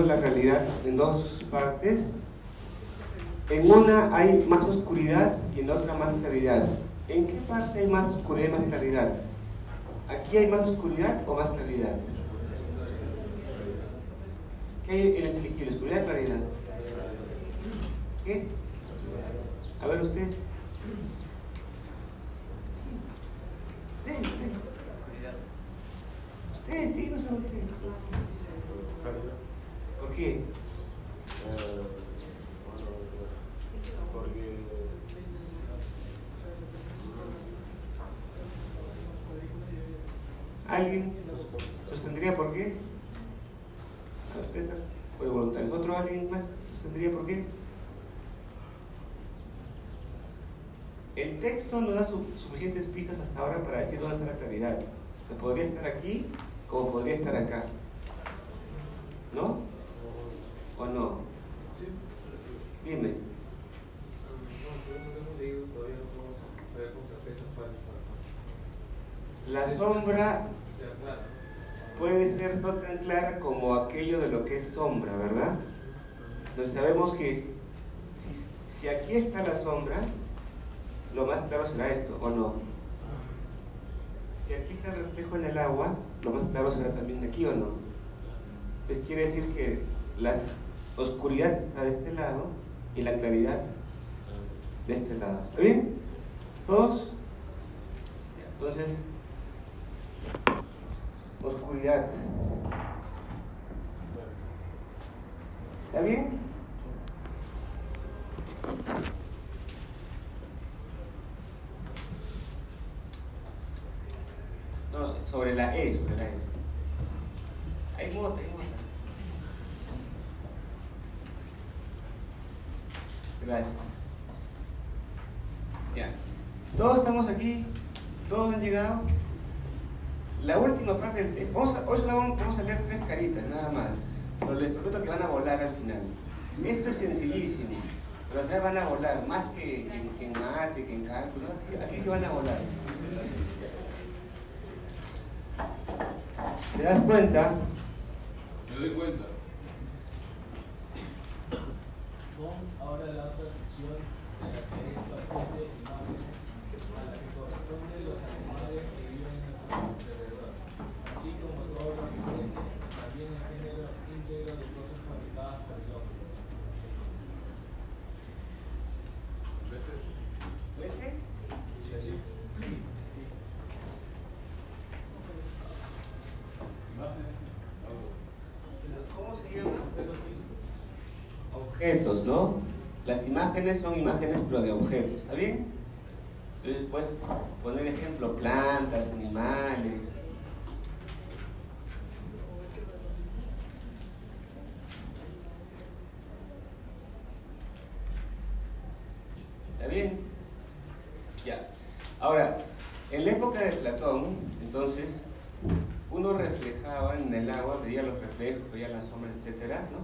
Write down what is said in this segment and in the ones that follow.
la realidad en dos partes, en una hay más oscuridad y en otra más claridad. ¿En qué parte hay más oscuridad y más claridad? ¿Aquí hay más oscuridad o más claridad? ¿Qué hay en el? ¿Oscuridad o claridad? ¿Qué? A ver. Usted, usted. Usted, sí, no sé por qué. ¿Por qué? porque ¿Alguien sostendría por qué? ¿A usted fue voluntario? ¿Otro alguien más sostendría por qué? El texto no da su- suficientes pistas hasta ahora para decir dónde está la claridad. O sea, podría estar aquí como podría estar acá. ¿No? ¿O no? Dime. La sombra puede ser no tan clara como aquello de lo que es sombra, ¿verdad? Entonces sabemos que si, si aquí está la sombra, lo más claro será esto, ¿o no? Si aquí está el reflejo en el agua, lo más claro será también aquí, ¿o no? Entonces quiere decir que la oscuridad está de este lado y la claridad de este lado. ¿Está bien? ¿Todos? Entonces, oscuridad. ¿Está bien? Sobre la E, sobre la E. Hay mota, hay mota. Gracias. Ya. Todos estamos aquí, todos han llegado. La última parte del texto, vamos hoy solo vamos, a leer tres caritas, nada más. Pero les prometo que van a volar al final. Esto es sencillísimo, pero al final van a volar, más que, que, que en mate, que en cálculo, aquí se van a volar. ¿Te das cuenta? Me doy cuenta. Con ahora la otra sección de la que establece imágenes a la que corresponden los animales que viven en nuestro alrededor, así como todo lo que crece, también el género íntegro de cosas fabricadas por el hombre. ¿Ves? ¿Ese? Sí, así. Imágenes. ¿Cómo se llama? Objetos, ¿no? Las son imágenes pero de objetos, ¿está bien? Entonces puedes poner ejemplo, plantas, animales. ¿Está bien? Ya. Ahora, en la época de Platón, entonces, uno reflejaba en el agua, veía los reflejos, veía las sombras, etcétera, ¿no?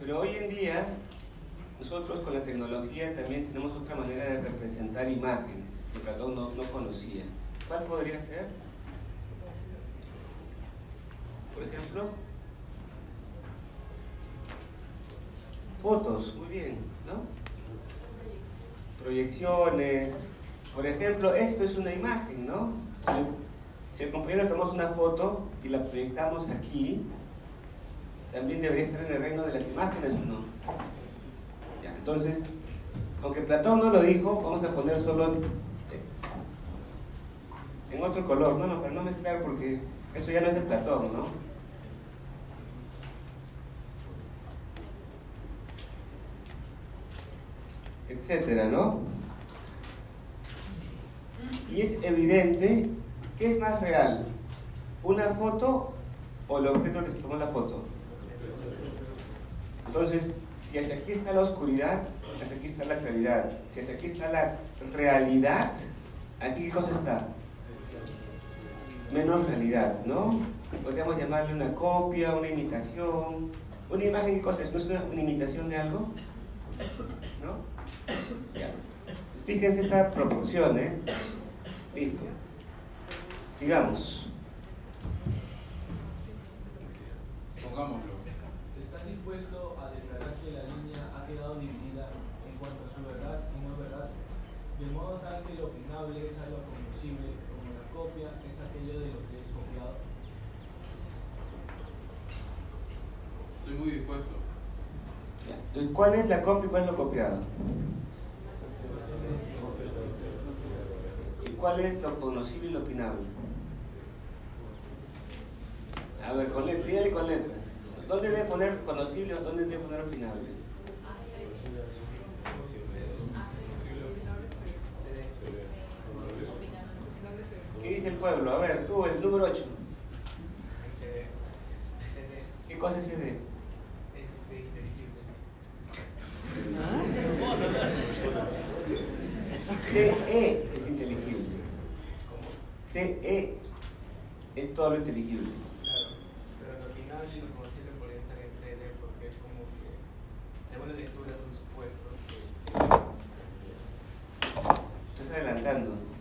Pero hoy en día, nosotros con la tecnología también tenemos otra manera de representar imágenes que Platón no, no conocía. ¿Cuál podría ser? Por ejemplo, fotos, muy bien, ¿no? Proyecciones. Por ejemplo, esto es una imagen, ¿no? Si- el compañero tomamos una foto y la proyectamos aquí, también debería estar en el reino de las imágenes, ¿o no? Entonces, aunque Platón no lo dijo, vamos a poner solo en otro color, no, no, para no mezclar porque eso ya no es de Platón, ¿no? Etcétera, ¿no? Y es evidente que es más real, una foto o el objeto que se tomó la foto. Entonces, si hacia aquí está la oscuridad, hacia aquí está la claridad. Si hacia aquí está la realidad, aquí qué cosa está? Menos realidad, ¿no? Podríamos llamarle una copia, una imitación. ¿Una imagen qué cosa es? ¿No es una, imitación de algo? ¿No? Ya. Fíjense esta proporción, ¿eh? Listo. Sigamos. Pongámoslo. ¿Estás dispuesto a declarar que la línea ha quedado dividida en cuanto a su verdad y no verdad? De modo tal que lo opinable es algo conocible, como la copia es aquello de lo que es copiado. Estoy muy dispuesto. ¿cuál es la copia y cuál es lo copiado? ¿Y cuál es lo conocible y lo opinable? A ver, con letras, dígale con letras. ¿Dónde debe poner conocible o dónde debe poner opinable? ¿Qué dice el pueblo? A ver, tú, el número 8. CD. CD. ¿Qué cosa es CD? Este, inteligible. CE es inteligible. CE es todo lo inteligible. Claro. Pero opinable y lo conocible podría estar en CD porque es como que, según la lectura, son supuestos que. Estás adelantando.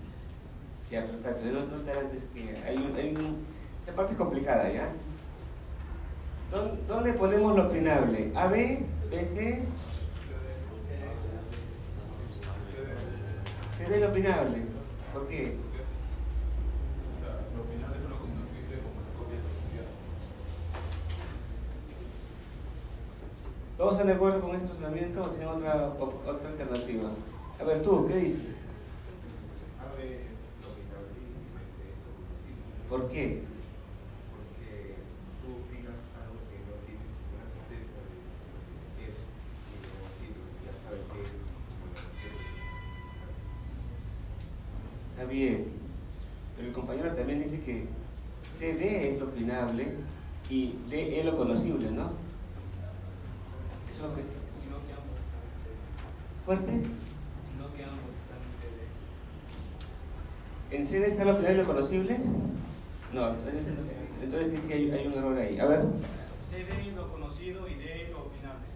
Ya, perfecto. No, no te adelantes que hay un, hay un... Esta parte es complicada, ¿ya? ¿Dónde, ponemos lo opinable? ¿AB? ¿BC? CD es lo opinable. ¿Por qué? O sea, lo final es lo conocible como la copia de la ¿Todos están de acuerdo con este razonamiento o tienen otra, otra alternativa? A ver, tú, ¿qué dices? A es lo opinable y BC es lo conocible. ¿Por qué? Porque tú opinas algo que no tienes una certeza de que es inconocible, ya sabes que es Está bien. Pero el compañero también dice que CD es lo opinable y DE es lo conocible, ¿no? Eso es lo que... Sino que ambos están en CD. ¿Fuerte? Sino que ambos están en CD. ¿En CD está lo opinable y lo conocible? No, entonces, entonces sí, sí hay, hay un error ahí. A ver. CD lo conocido y D lo opinable.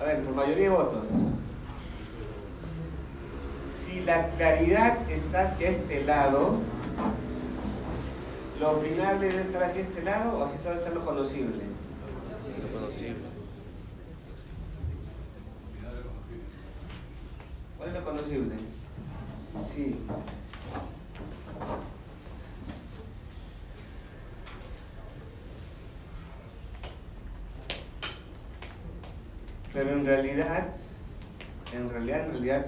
A ver, por mayoría de votos. Si la claridad está hacia este lado, ¿lo opinable debe estar hacia este lado o hacia debe estar lo conocible? Lo conocible. ¿Cuál es lo conocible? Sí. Pero en realidad, en realidad, en realidad,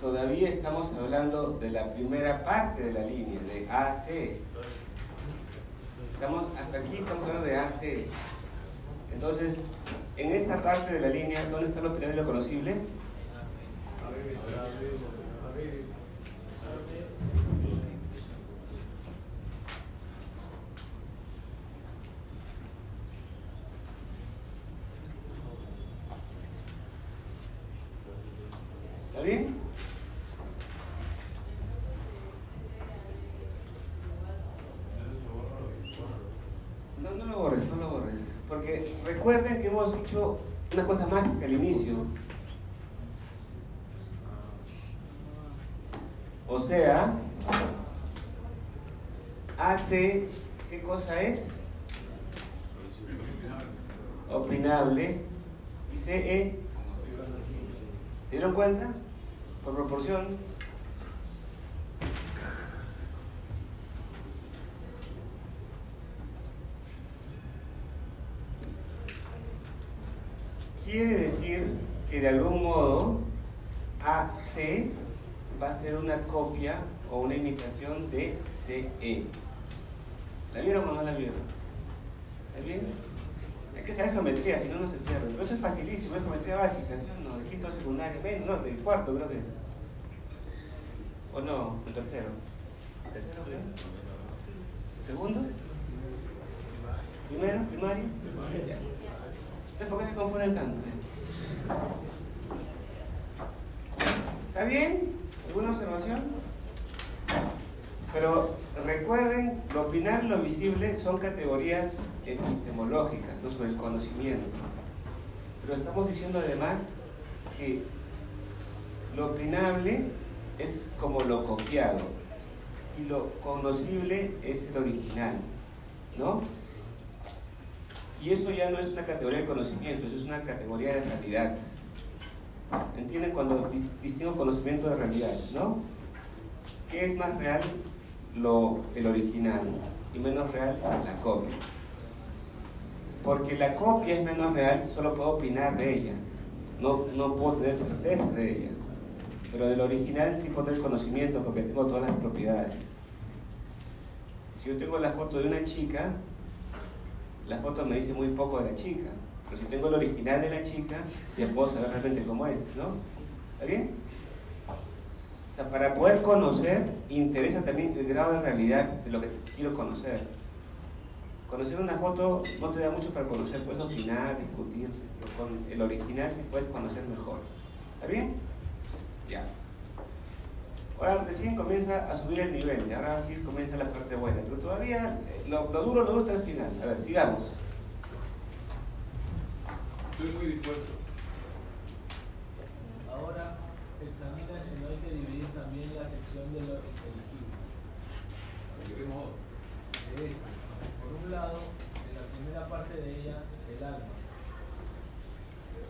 todavía estamos hablando de la primera parte de la línea, de AC. Estamos, hasta aquí estamos hablando de AC. Entonces, en esta parte de la línea, ¿dónde está lo opinable y lo conocible? A ver, a ver. ¿Está bien? No, no lo borres, no lo borres. Porque una cosa más que al inicio. O sea, hace, ¿qué cosa es? Opinable. Y CE, ¿se dieron cuenta? Por proporción. Quiere decir que de algún modo AC C va a ser una copia o una imitación de CE. ¿La vieron o no la vieron? ¿Está bien? Hay que saber geometría, si no, no se pierde. Pero eso es facilísimo, es geometría básica, ¿sí o no? De quinto secundario, menos, no, del cuarto creo que. ¿O no? ¿El tercero? ¿Tercero creo? ¿Segundo? ¿Primero? ¿Primario? Entonces, ¿por qué se confunden tanto? ¿Está bien? ¿Alguna observación? Pero recuerden, lo opinar y lo visible son categorías epistemológicas, no sobre el conocimiento. Pero estamos diciendo además que lo opinable es como lo copiado y lo conocible es el original, ¿no? Y eso ya no es una categoría de conocimiento, eso es una categoría de realidad. ¿Entienden cuando distingo conocimiento de realidad, no? ¿Qué es más real? Lo, el original y menos real la copia. Porque la copia es menos real, solo puedo opinar de ella, no, no puedo tener certeza de ella. Pero del original sí puedo tener conocimiento porque tengo todas las propiedades. Si yo tengo la foto de una chica, la foto me dice muy poco de la chica. Pero si tengo el original de la chica, ya puedo saber realmente cómo es, ¿no? ¿Está bien? O sea, para poder conocer, interesa también el grado de realidad de lo que quiero conocer. Conocer una foto no te da mucho para conocer, puedes opinar, discutir, pero con el original sí puedes conocer mejor. ¿Está bien? Ya. Ahora recién comienza a subir el nivel, y ahora sí comienza la parte buena, pero todavía eh, lo, lo duro, lo duro está al final. A ver, sigamos. Estoy muy dispuesto. Ahora examina si no hay que dividir también la sección de lo inteligible. ¿De qué modo? De esta. Por un lado, en la primera parte de ella, el alma,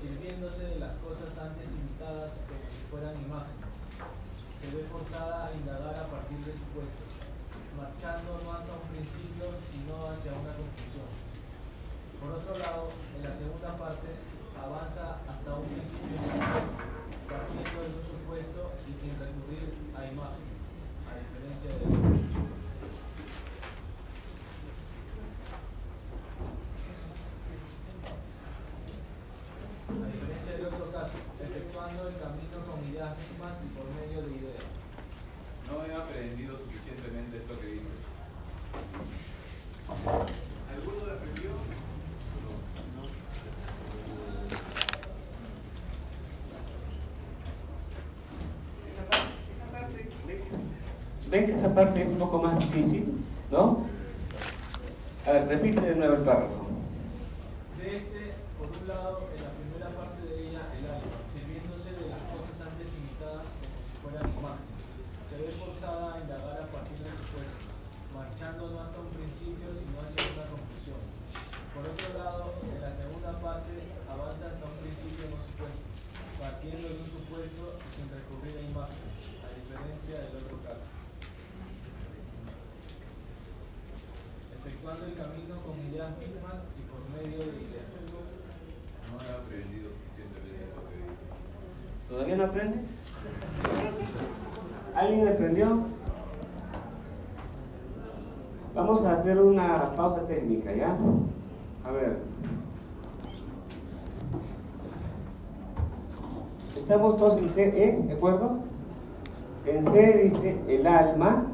sirviéndose de las cosas antes imitadas fueran imágenes, se ve forzada a indagar a partir de supuestos, marchando no hasta un principio, sino hacia una conclusión. Por otro lado, en la segunda parte, avanza hasta un principio partiendo de un supuesto y sin recurrir a imágenes, a diferencia de A diferencia del otro caso, efectuando el camino con ideas mismas y por medio de ideas. No he aprendido suficientemente esto que dices. ¿Alguno lo aprendió? Esa parte, esa parte, ven que esa parte es un poco más difícil, ¿no? A ver, repite de nuevo el párrafo. De este, por un lado, en la primera parte de ella, el alma, sirviéndose de las cosas antes imitadas como si fueran imágenes, se ve forzada a indagar a partir de supuestos, marchando no un principio, sino hacia una conclusión. Por otro lado, en la segunda parte, avanza hasta un principio no supuesto, partiendo de un supuesto y sin recurrir a imágenes, a diferencia del otro caso. Efectuando el camino con ideas mismas y por medio de ideas. No he aprendido suficientemente esto que dices. ¿Todavía no aprende? ¿Alguien aprendió? Vamos hacer una pausa técnica, ¿ya? A ver. Estamos todos en CE, ¿de acuerdo? En C dice el alma.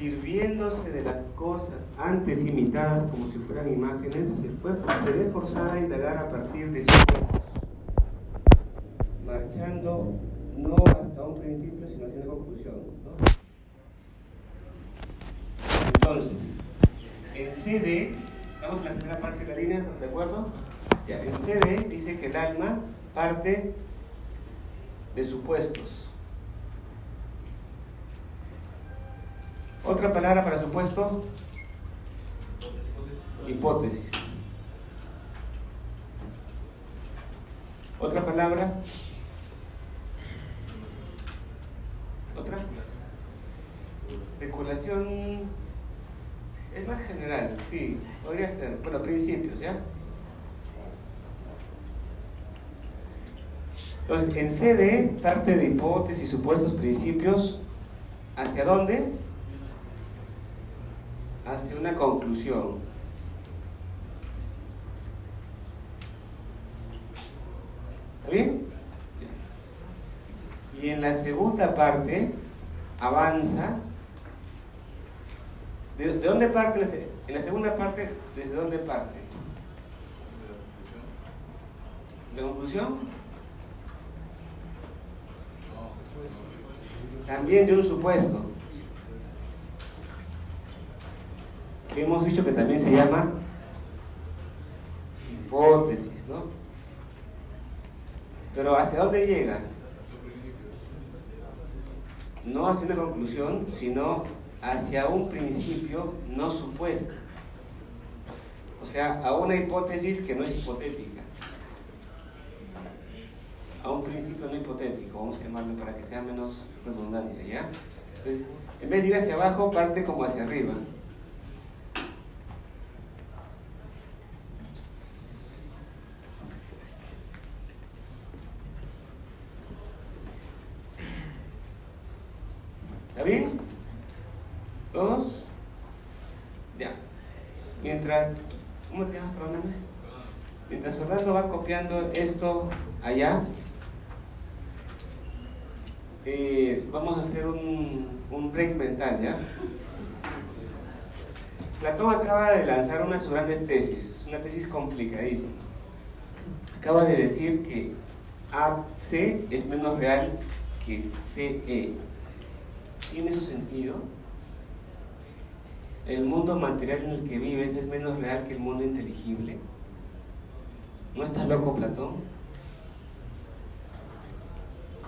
sirviéndose de las cosas antes imitadas como si fueran imágenes, se, fue, se ve forzada a indagar a partir de supuestos, no hasta un principio, sino hacia conclusión. ¿no? Entonces, en CD, estamos en la primera parte de la línea, ¿de acuerdo? Ya, en CD dice que el alma parte de supuestos. Otra palabra para supuesto, hipótesis. Otra palabra. Otra. Especulación es más general, sí. Podría podría ser, bueno, principios, ¿ya? Entonces, en CD, parte de hipótesis, supuestos, principios, ¿hacia dónde? Hacia una conclusión. ¿Está bien? Y en la segunda parte, avanza. ¿De, de dónde parte? En la segunda parte, ¿desde dónde parte? ¿De conclusión? También de un supuesto. Que hemos dicho que también se llama hipótesis, ¿no? Pero ¿hacia dónde llega? No hacia una conclusión, sino hacia un principio no supuesto. O sea, a una hipótesis que no es hipotética. A un principio no hipotético, vamos a llamarlo para que sea menos redundante, ¿ya? En vez de ir hacia abajo, parte como hacia arriba. ¿Está bien? ¿Todos? Ya. Mientras, ¿cómo te llamas, perdóname? Mientras Esto allá, eh, vamos a hacer un, un break mental. Platón acaba de lanzar una de sus grandes tesis, una tesis complicadísima. Acaba de decir que AC es menos real que CE. ¿Tiene su sentido? ¿El mundo material en el que vives es menos real que el mundo inteligible? ¿No estás loco, Platón?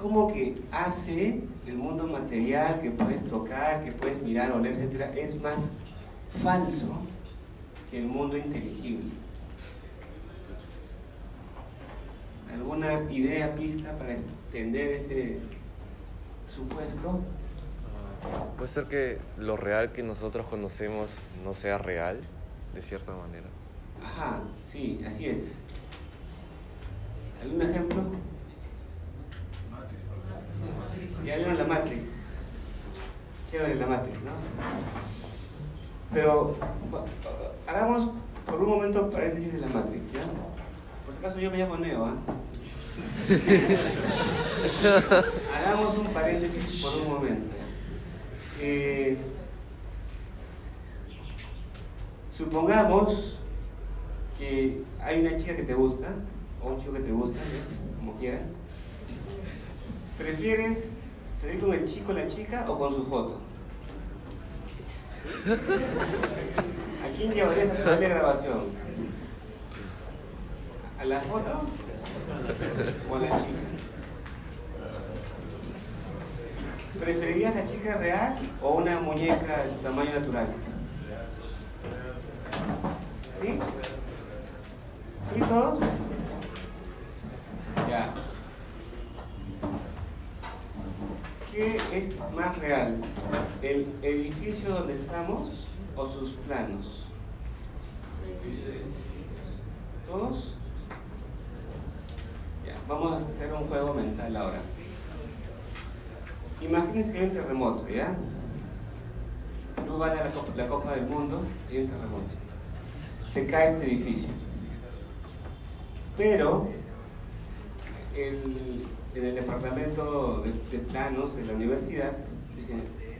¿Cómo que hace el mundo material que puedes tocar, que puedes mirar, oler, etcétera, es más falso que el mundo inteligible? ¿Alguna idea, pista para entender ese supuesto? Ah, Puede ser que lo real que nosotros conocemos no sea real, de cierta manera. Ajá, sí, así es. ¿Algún ejemplo? Ya vieron la Matrix. Chévere la Matrix, ¿no? Pero bu- hagamos por un momento paréntesis de la Matrix, ¿ya? Por si acaso yo me llamo Neo, ¿ah? Hagamos un paréntesis por un momento. Eh, supongamos que hay una chica que te gusta, o un chico que te gusta, ¿ya? como quieran. ¿Prefieres salir con el chico, la chica o con su foto? ¿A quién llevarías a tu de grabación? ¿A la foto o a la chica? ¿Preferirías la chica real o una muñeca de tamaño natural? ¿Sí? ¿Sí todos? Ya. ¿Qué es más real? ¿El edificio donde estamos o sus planos? ¿Todos? Vamos a hacer un juego mental ahora. Imagínense que hay un terremoto, ¿ya? Tú vas a la Copa, del Mundo y hay un terremoto. Se cae este edificio. Pero el- en el departamento de, de planos de la universidad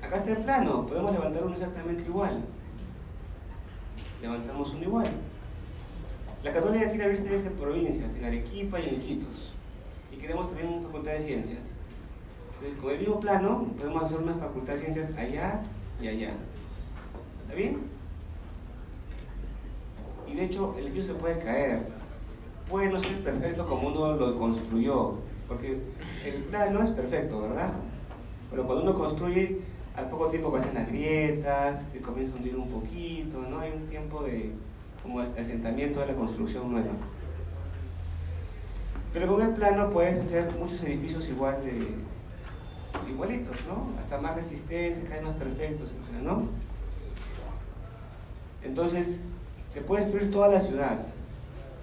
acá está el plano, podemos levantar uno exactamente igual. Levantamos uno igual. La Católica quiere abrir sedes en provincias, en Arequipa y en Iquitos. Y queremos también una facultad de ciencias. Entonces, con el mismo plano, podemos hacer una facultad de ciencias allá y allá. ¿Está bien? Y de hecho, el edificio se puede caer. Puede no ser perfecto como uno lo construyó, porque el plano es perfecto, ¿verdad? Pero cuando uno construye, al poco tiempo aparecen las grietas, se comienza a hundir un poquito, ¿no? Hay un tiempo de como asentamiento de la construcción nueva. Pero con el plano puedes hacer muchos edificios igual de, igualitos, ¿no? Hasta más resistentes, cada más perfectos, etc., ¿no? Entonces, Se puede destruir toda la ciudad.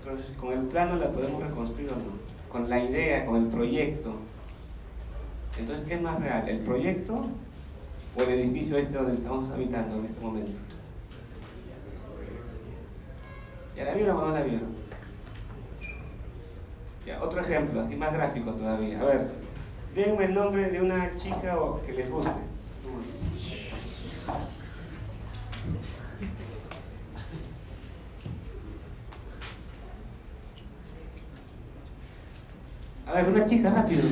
Entonces, con el plano la podemos reconstruir o no. Con la idea, con el proyecto. Entonces, ¿qué es más real? ¿El proyecto o el edificio este donde estamos habitando en este momento? ¿Ya la vieron o no la vieron? Ya, otro ejemplo, así más gráfico todavía. A ver, denme el nombre de una chica que les guste. A ver, una chica, rápido.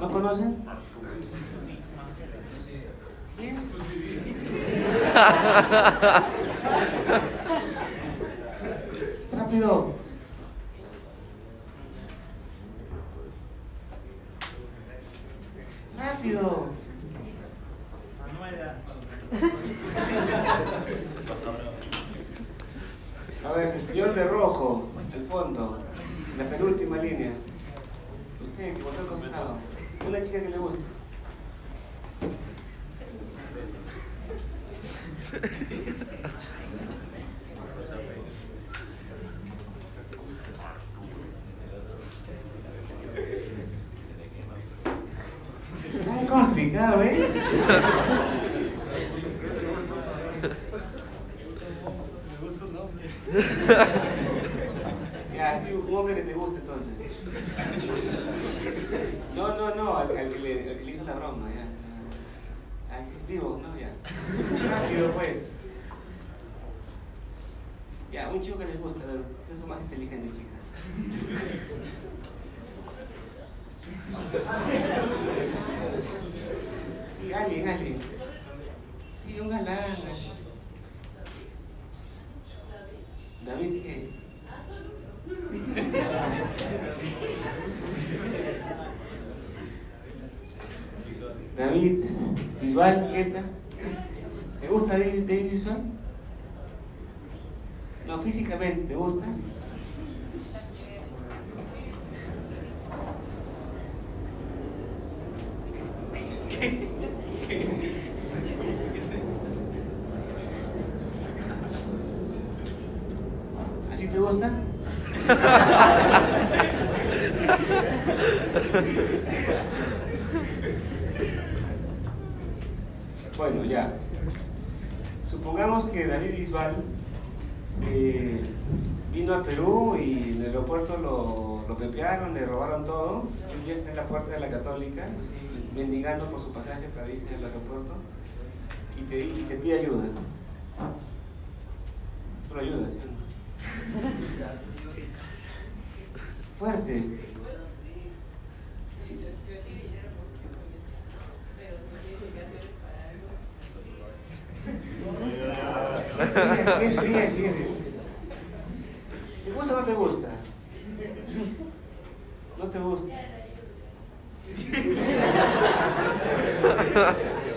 ¿No conocen? ¿Quién? Rápido. Rápido. A ver, el señor de rojo, el fondo, la penúltima línea. Usted, que votó al costado. Chica que le gusta. Está complicado, ¿eh? Me gusta un nombre. Ya, sí, un hombre que te guste entonces. No, no, no, al, al que, le, al que le hizo la broma, ya. Ah, es vivo, no, ya. Rápido, pues. Ya, un chico que les gusta, a ver, ustedes son más inteligentes, chicas. Sí, alguien, alguien. Sí, un galán. David, ¿qué? David ¿Te gusta David, Bisbal? No, físicamente, ¿te gusta? ¿Así te gusta? Bueno, ya. Supongamos que David Bisbal eh, vino a Perú y en el aeropuerto lo, lo pepearon, le robaron todo. Él ya está en la puerta de la Católica, así, mendigando por su pasaje para irse al aeropuerto y te pide ayuda. Tú lo ayudas, ¿sí o no? Fuerte. Sí. Bien, bien, bien. ¿Te gusta o no te gusta? ¿No te gusta?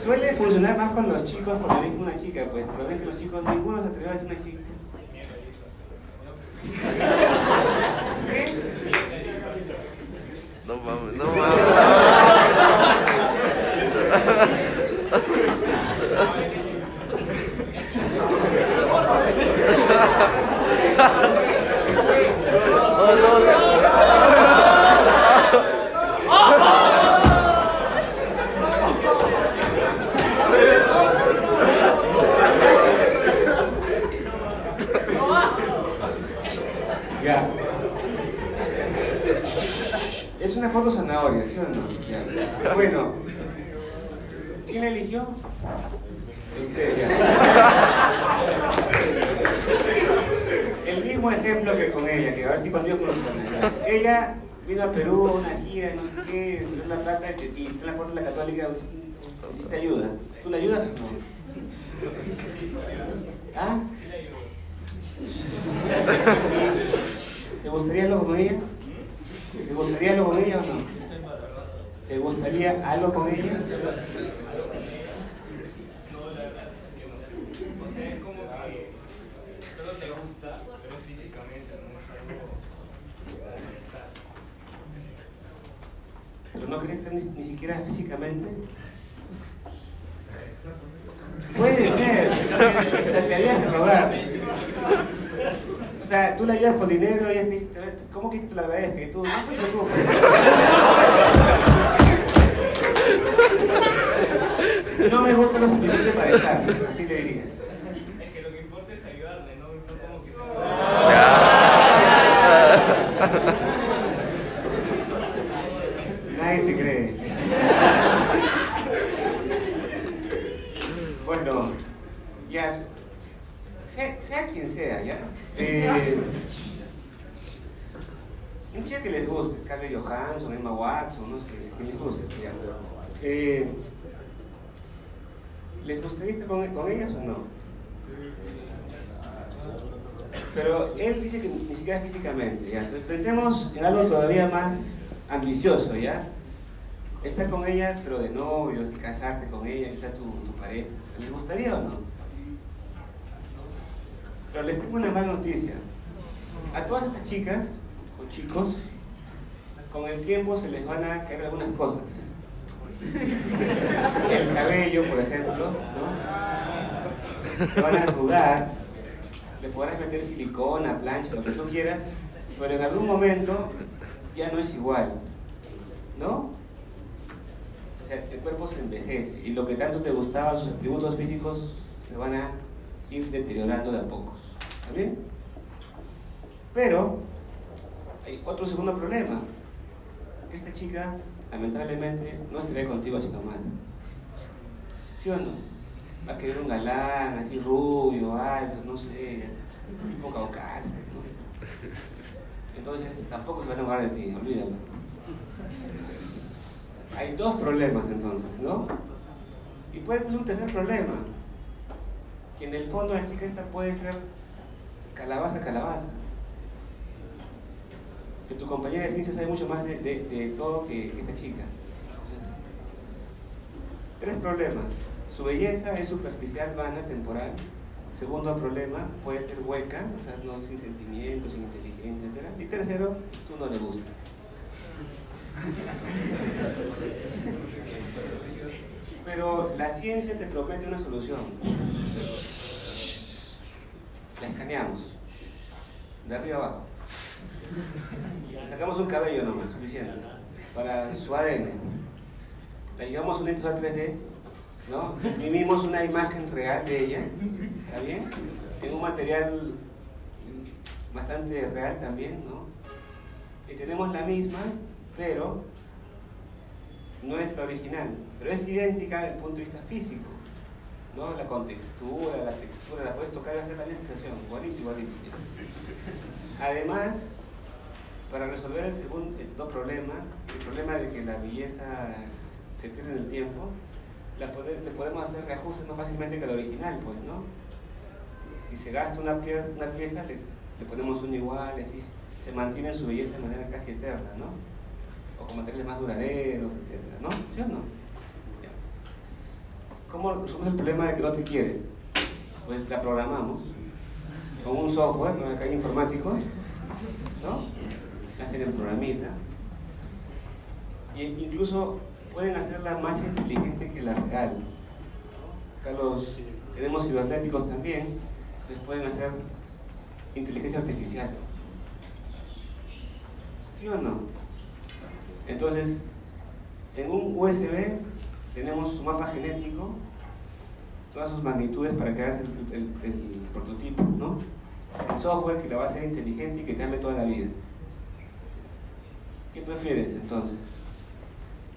Suele funcionar más con los chicos cuando ven una chica, pues, pero ven que los chicos ninguno se atreve a decir una chica. ¿Qué? No mames, no mames. Ya. Es una foto zanahoria, ¿sí o no? Ya. Bueno. ¿Quién eligió? Usted, ya. El mismo ejemplo que con ella, que a ver si con Dios conocen. Ella vino a Perú una gira, no sé qué, la plata y en la de la católica, si te ayuda. ¿Tú le ayudas no? ¿Ah? ¿Te gustaría algo con ella? ¿Te gustaría algo con ella o no? ¿Te gustaría algo con ella? No, la verdad que no. O sea, es como que solo te gusta, pero no es algo para estar. ¿Pero no querés estar ni, ni siquiera físicamente? Puede ser. Te harías de rogar. Sea, tú la ayudas con dinero y ella te dice, ¿cómo que te lo agradezca? Y tú, no, pues tú. No me gusta lo suficiente para estar, así le diría. Es que lo que importa es ayudarle, no, no como que se Nadie te cree. Bueno, ya, sea, sea quien sea, ¿ya? Eh, un chica que les guste, Scarlett Johansson, Emma Watson, no sé, que les guste, ¿ya? Eh, ¿Les gustaría estar con, con ellas o no? Pero él dice que ni siquiera físicamente, ¿ya? Entonces pensemos en algo todavía más ambicioso, ¿ya? Estar con ella, pero de novios, y casarte con ella, y ser tu, tu pareja. ¿Les gustaría o no? Pero les tengo una mala noticia. A todas las chicas o chicos, con el tiempo se les van a caer algunas cosas. El cabello, por ejemplo, ¿no? Se van a arrugar, le podrás meter silicona, plancha, lo que tú quieras, pero en algún momento ya no es igual, ¿no? O sea, el cuerpo se envejece y lo que tanto te gustaba, sus atributos físicos, se van a ir deteriorando de a pocos. ¿Está bien? Pero hay otro segundo problema. Esta chica, lamentablemente, no estará contigo así nomás. ¿Sí o no? Va a querer un galán, así rubio, alto, no sé, tipo caucásico, ¿no? Entonces tampoco se van a enamorar de ti, olvídalo. Hay dos problemas entonces, ¿no? Y puede ser un tercer problema, que en el fondo la chica esta puede ser calabaza, calabaza. Que tu compañera de ciencia sabe mucho más de, todo que, esta chica. Entonces, tres problemas. Su belleza es superficial, vana, temporal. Segundo problema, puede ser hueca, o sea, no sin sentimientos, sin inteligencia, etc. Y tercero, tú no le gustas. Pero la ciencia te promete una solución. La escaneamos, de arriba abajo. Sacamos un cabello nomás, suficiente, para su ADN. Le llevamos una impresora 3D, ¿no? Imprimimos una imagen real de ella, ¿está bien? En un material bastante real también, ¿no? Y tenemos la misma, pero no es la original, pero es idéntica desde el punto de vista físico. ¿No? La contextura, la textura, la puedes tocar y hacer la misma sensación, igualito, igualito. Además, para resolver el segundo problema, el problema de que la belleza se pierde en el tiempo, la le podemos hacer reajustes más fácilmente que la original, pues, ¿no? Si se gasta una pieza, una pieza le, ponemos una igual, así se mantiene su belleza de manera casi eterna, ¿no? O con materiales más duraderos, etcétera, ¿no? ¿Sí o no? ¿Cómo resolvemos el problema de que no te quiere? Pues la programamos con un software, acá hay informático, ¿no? Hacen el programita. Y incluso pueden hacerla más inteligente que la real. Acá los tenemos cibernéticos también, entonces pueden hacer inteligencia artificial. ¿Sí o no? Entonces, en un USB tenemos su mapa genético, todas sus magnitudes para que hagas el, el- el prototipo, ¿no? El software que la va a hacer inteligente y que te hable toda la vida. ¿Qué prefieres entonces?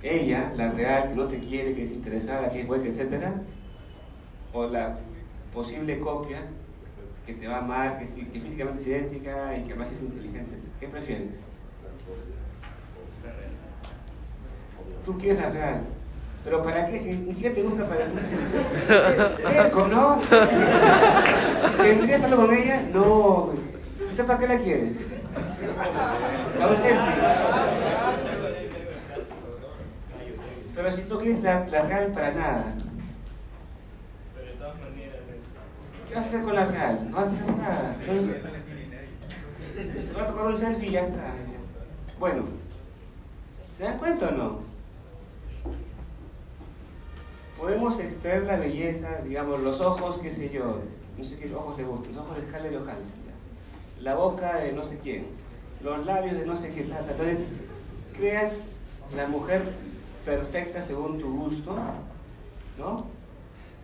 Ella, la real, que no te quiere, que es interesada, que es buena, etcétera, o la posible copia que te va a amar, que, que físicamente es idéntica y que además es inteligente. ¿Qué prefieres? Tú quieres la real. ¿Pero para qué? Ni siquiera te gusta para Eco, ¿no? ¿Tendrías que con ella? No. ¿Usted para qué la quieres? A un selfie. Pero si tú quieres la, la real para nada, Pero de todas maneras, ¿qué vas a hacer con la real? No vas a hacer nada. Se va a tomar un selfie y ya está. Bueno, ¿se dan cuenta o no? Podemos extraer la belleza, digamos, los ojos, qué sé yo, no sé qué ojos le gustan, los ojos de Scarlett Johansson. la boca de no sé quién, los labios de no sé qué. Entonces, creas la mujer perfecta según tu gusto, ¿no?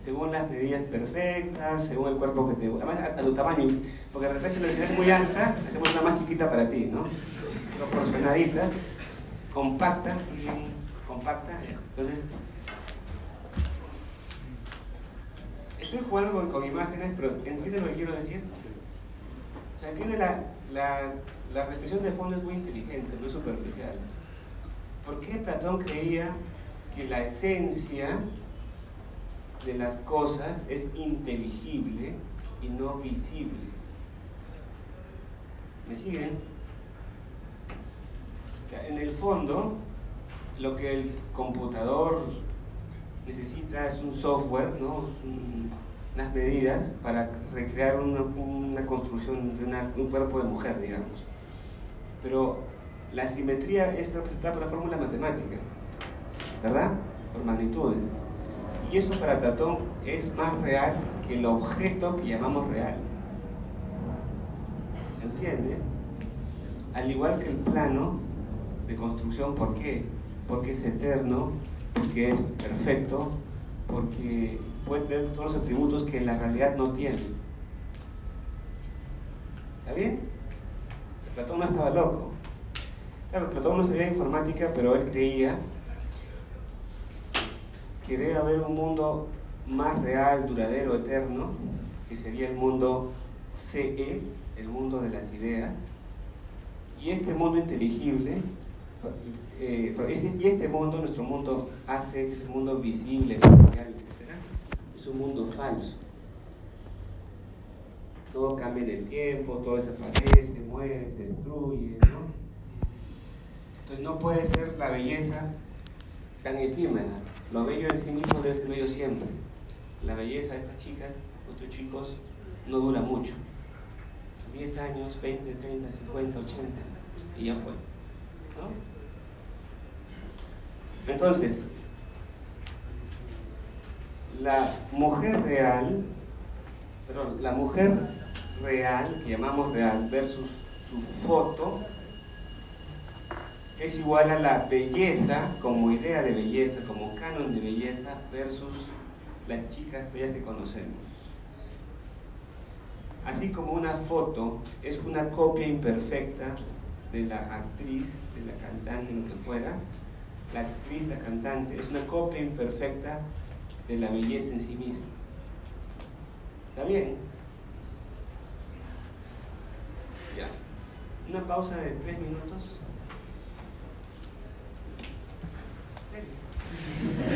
Según las medidas perfectas, según el cuerpo que te además a, tu tamaño, porque de repente la es muy alta, hacemos una más chiquita para ti, ¿no? Proporcionadita, compacta, compacta. Entonces, estoy jugando con, con imágenes, pero ¿entiende lo que quiero decir? O sea, entiende la, la, la reflexión de fondo es muy inteligente, no es superficial. ¿Por qué Platón creía que la esencia de las cosas es inteligible y no visible? ¿Me siguen? O sea, en el fondo, lo que el computador necesita es un software, ¿no? Un- unas medidas para recrear una, una construcción de un cuerpo de mujer, digamos. Pero la simetría es representada por la fórmula matemática, ¿verdad? Por magnitudes. Y eso para Platón es más real que el objeto que llamamos real. ¿Se entiende? Al igual que el plano de construcción, ¿por qué? Porque es eterno, porque es perfecto, porque puede tener todos los atributos que la realidad no tiene. ¿Está bien? Platón no estaba loco. Claro, Platón no sabía informática, pero él creía que debe haber un mundo más real, duradero, eterno, que sería el mundo CE, el mundo de las ideas. Y este mundo inteligible, eh, este- y este mundo, nuestro mundo AC, que es el mundo visible, material, etc., es un mundo falso. Todo cambia en el tiempo, todo desaparece, muere, destruye, ¿no? Entonces no puede ser la belleza tan efímera. Lo bello en sí mismo debe ser bello siempre. La belleza de estas chicas, estos chicos, no dura mucho. 10 años, 20, 30, 50, 80, y ya fue. ¿no? Entonces, la mujer real, perdón, la mujer real, que llamamos real, versus su foto, es igual a la belleza como idea de belleza, como canon de belleza, versus las chicas bellas que conocemos. Así como una foto es una copia imperfecta de la actriz, de la cantante, lo que fuera, la actriz, la cantante, es una copia imperfecta de la belleza en sí misma. ¿Está bien? Ya. Una pausa de tres minutos.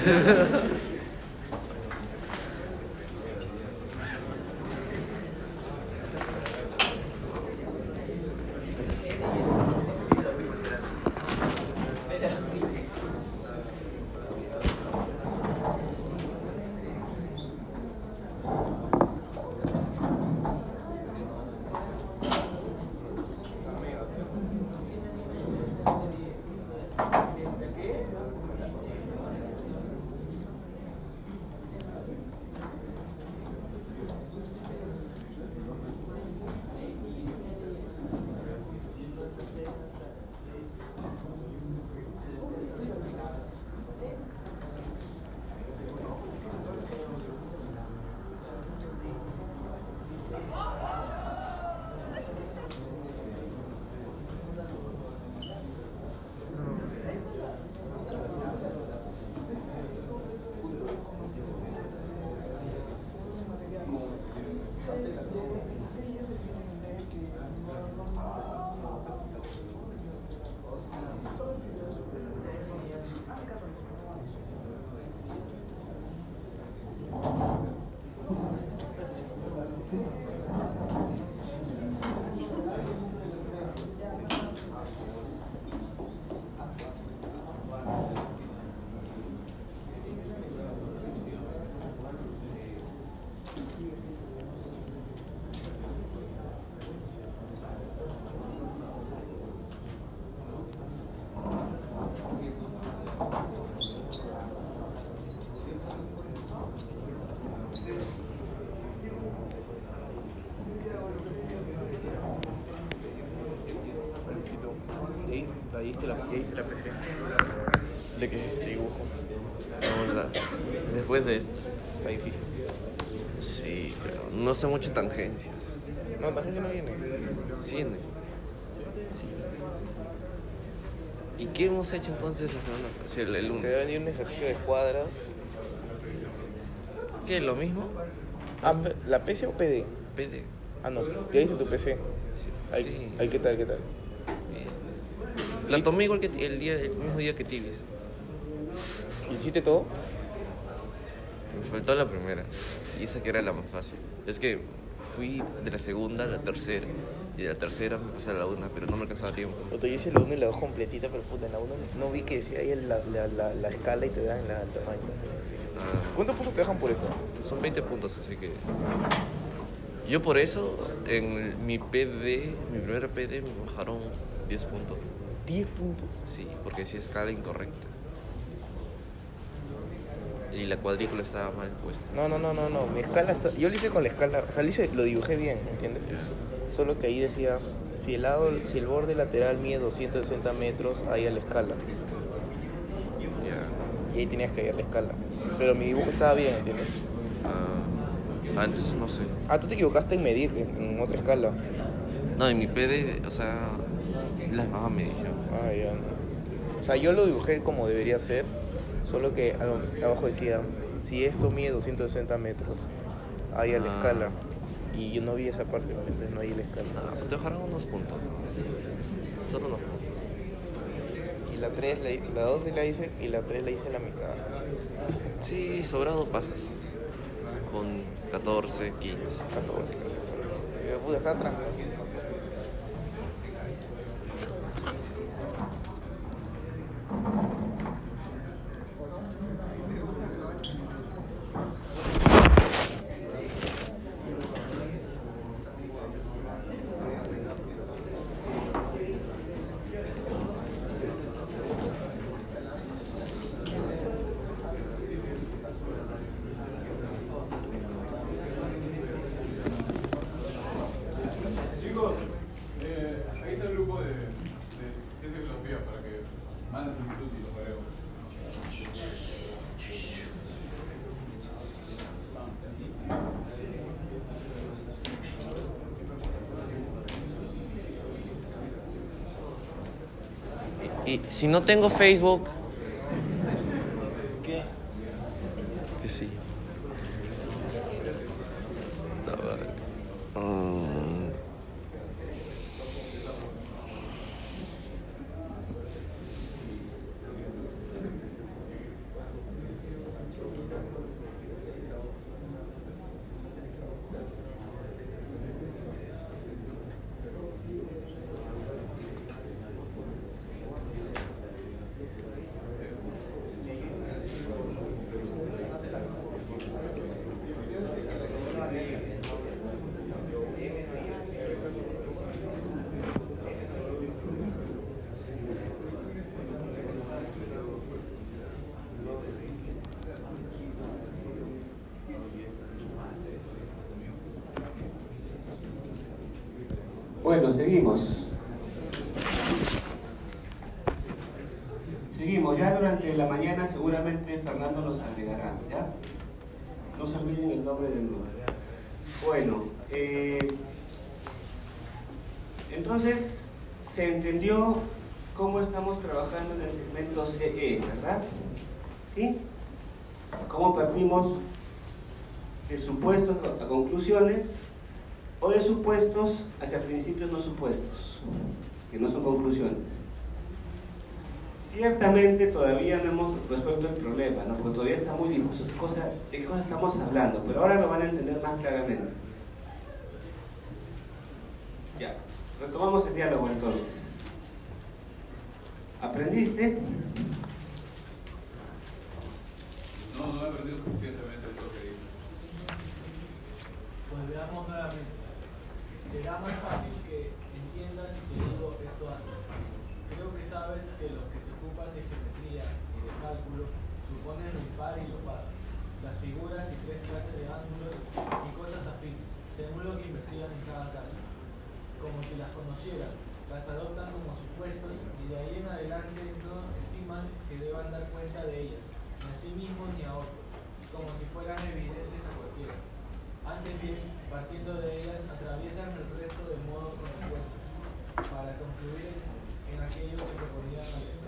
ahí te la, te PC. ¿De qué? De dibujo. No, la- Después de esto. Está difícil. Sí, pero no sé mucho tangencias. No, gente no viene. ¿Sí viene? Sí. ¿Y qué hemos hecho entonces la semana pasada? el, el Te va a lunes. venir un ejercicio de escuadras. ¿Qué? ¿Lo mismo? Ah, ¿la PC o PD? PD. Ah, no, ya hice tu PC. Sí. Ay, Sí. ay, ¿qué tal, qué tal? La tomé igual que el, día, el mismo día que Tibis. ¿Hiciste todo? Me faltó la primera. Y esa que era la más fácil. Es que fui de la segunda a la tercera. Y de la tercera me pasé a la una, pero no me alcanzaba tiempo. Yo hice la 1 y la 2 completita, pero puta, en la 1 no vi que decía ahí la, la, la, la escala y te dan la, el tamaño. Ah, ¿Cuántos puntos te dejan por eso? son 20 puntos, así que. Yo por eso, en mi PD, mi primer PD, me bajaron 10 puntos. 10 puntos. Sí, porque decía escala incorrecta. Y la cuadrícula estaba mal puesta. No, no, no, no, no. Mi escala está. Yo lo hice con la escala. O sea, lo, hice, lo dibujé bien, ¿entiendes? Solo que ahí decía: si el lado, si el borde lateral mide 260 metros, ahí a la escala. Ya. Y ahí tenías que ir a la escala. Pero mi dibujo estaba bien, ¿entiendes? Ah, ah, entonces no sé. Ah, tú te equivocaste en medir, que en otra escala. No, en mi PD, o sea, es la misma medición. Ah, ya. O sea, yo lo dibujé como debería ser, solo que abajo decía, si esto mide 260 metros, ahí a la Ah. escala. Y yo no vi esa parte, entonces no hay la escala. Ah, te bajaron unos puntos. Solo unos puntos. Y la 3, la 2 la hice y la 3 la hice a la mitad. Sí, sobrado pasas. Con 14, 15. 14 creo que son. Yo, puta, está atrás. Chicos, eh, ahí está el grupo de, de Ciencia y Filosofía para que manden solicitud y los veremos. Y, y si no tengo Facebook. ¿Qué? Que sí. A ver. Mm. Bueno, seguimos. Seguimos, ya durante la mañana seguramente Fernando nos agregará, ¿ya? No se olviden el nombre del grupo. Bueno, eh, entonces se entendió cómo estamos trabajando en el segmento CE, ¿verdad? ¿Sí? Cómo partimos de supuestos a conclusiones o de supuestos hacia principios no supuestos, que no son conclusiones. Ciertamente todavía no hemos resuelto el problema, ¿no? porque todavía está muy difuso qué cosa- de qué cosa estamos hablando, pero ahora lo van a entender más claramente. Ya, retomamos el diálogo entonces. ¿Aprendiste? No, no he aprendido suficientemente esto que dices. Pues veamos nuevamente. Será más fácil que entiendas si te digo esto antes. Creo que sabes que los que de geometría y de cálculo suponen lo impar y lo par, las figuras y tres clases de ángulos y cosas afines, según lo que investigan en cada caso. Como si las conocieran, las adoptan como supuestos y de ahí en adelante no estiman que deban dar cuenta de ellas, ni a sí mismos ni a otros, como si fueran evidentes a cualquiera. Antes bien, partiendo de ellas, atraviesan el resto de modo consecuente, para concluir en, en aquello que proponían analizar.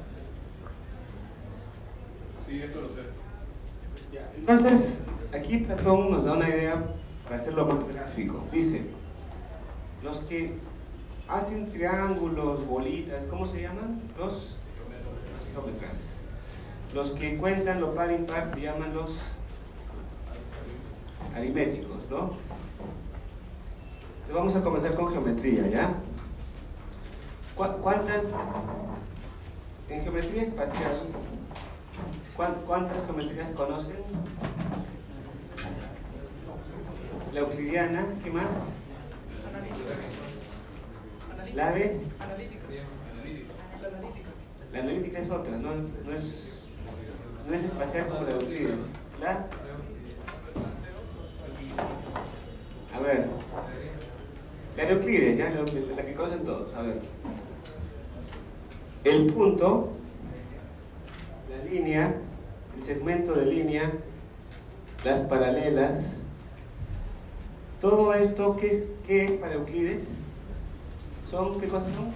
Entonces, aquí Platón nos da una idea para hacerlo más gráfico. Dice, los que hacen triángulos, bolitas, ¿cómo se llaman? Los geómetras. Los que cuentan lo par impar se llaman los aritméticos, ¿no? Entonces vamos a comenzar con geometría, ¿ya? ¿Cu- ¿Cuántas, en geometría espacial, ¿cuán- ¿cuántas geometrías conocen? La euclidiana, ¿qué más? La de... La analítica es otra, no, no es, no es espacial como la Euclides. La... A ver. La de Euclides, ya, la, la que conocen todos. A ver. El punto, la línea, el segmento de línea, las paralelas, todo esto, ¿qué es, qué es para Euclides? ¿Son qué cosas son?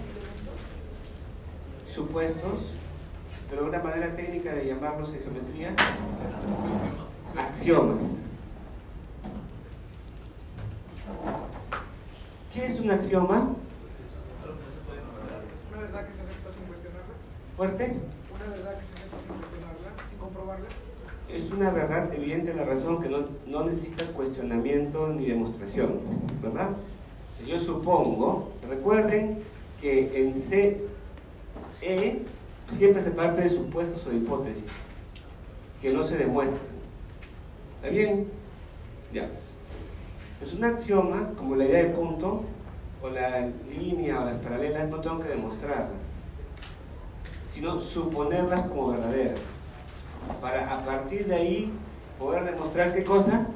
Supuestos, pero una manera técnica de llamarlos en geometría, axiomas. ¿Qué es un axioma? Una verdad que se acepta sin cuestionarla. ¿Fuerte? Una verdad que se cuestionarla, sin comprobarla. Es una verdad evidente la razón que no, no necesita cuestionamiento ni demostración, ¿verdad? Yo supongo, recuerden que en CE siempre se parte de supuestos o de hipótesis que no se demuestran. ¿Está bien? Ya. Es un axioma, como la idea de punto, o la línea o las paralelas, no tengo que demostrarlas, sino suponerlas como verdaderas para a partir de ahí poder demostrar qué cosa?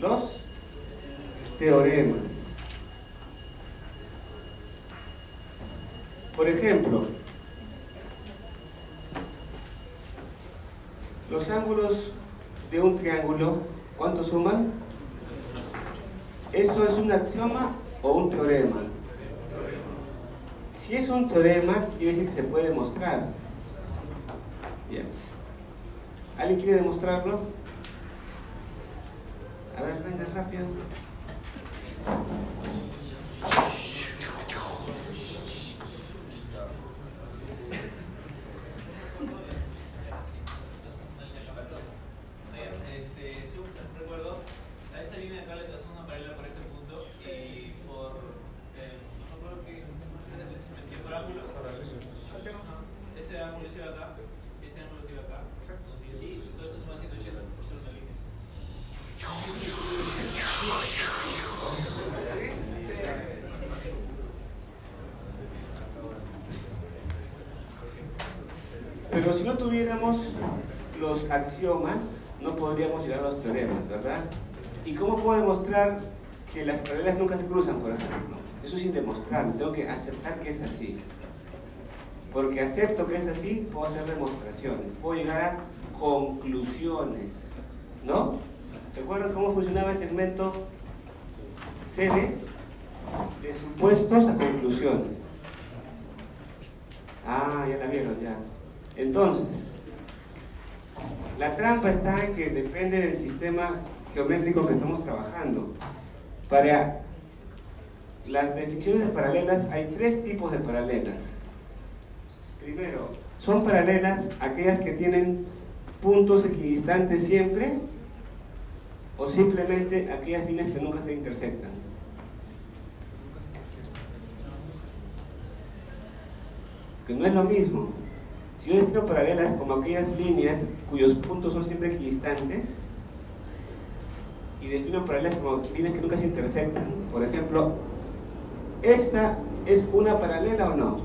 Los teoremas. Por ejemplo, los ángulos de un triángulo, ¿cuánto suman? ¿Eso es un axioma o un teorema? Si es un teorema, quiere decir que se puede demostrar. Bien. ¿Alguien quiere demostrarlo? A ver, venga rápido. Que las paralelas nunca se cruzan, por ejemplo? Eso es indemostrable, tengo que aceptar que es así. Porque acepto que es así, puedo hacer demostraciones, puedo llegar a conclusiones, ¿no? ¿Se acuerdan cómo funcionaba el segmento CD? De supuestos a conclusiones. Ah, ya la vieron, ya. Entonces, la trampa está en que depende del sistema geométrico que estamos trabajando. Para las definiciones de paralelas hay tres tipos de paralelas. Primero, son paralelas aquellas que tienen puntos equidistantes siempre o simplemente aquellas líneas que nunca se intersectan. Que no es lo mismo. Si yo defino paralelas como aquellas líneas cuyos puntos son siempre equidistantes, y defino paralelas como líneas que nunca se intersectan, por ejemplo, ¿esta es una paralela o no?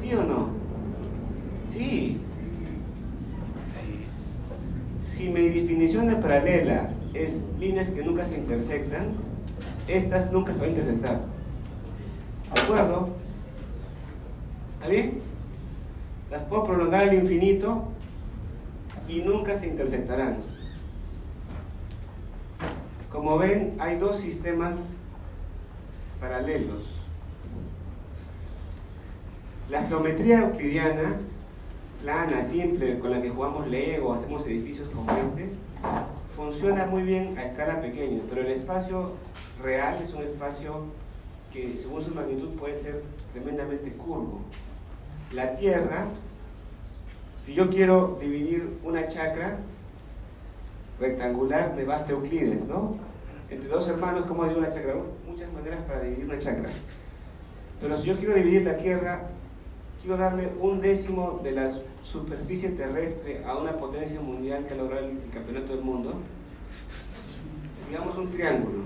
¿Sí o no? Sí. si mi definición de paralela es líneas que nunca se intersectan, estas nunca se van a intersectar. ¿De acuerdo? ¿Está bien? Las puedo prolongar al infinito y nunca se intersectarán. Como ven, hay dos sistemas paralelos. La geometría euclidiana, plana, simple, con la que jugamos Lego, hacemos edificios como este, funciona muy bien a escala pequeña, pero el espacio real es un espacio que según su magnitud puede ser tremendamente curvo. La Tierra, si yo quiero dividir una chacra rectangular, me basta Euclides, ¿no? Entre dos hermanos, ¿cómo divido una chacra? Muchas maneras para dividir una chacra. Pero si yo quiero dividir la Tierra quiero darle un décimo de la superficie terrestre a una potencia mundial que ha logrado el campeonato del mundo, digamos un triángulo.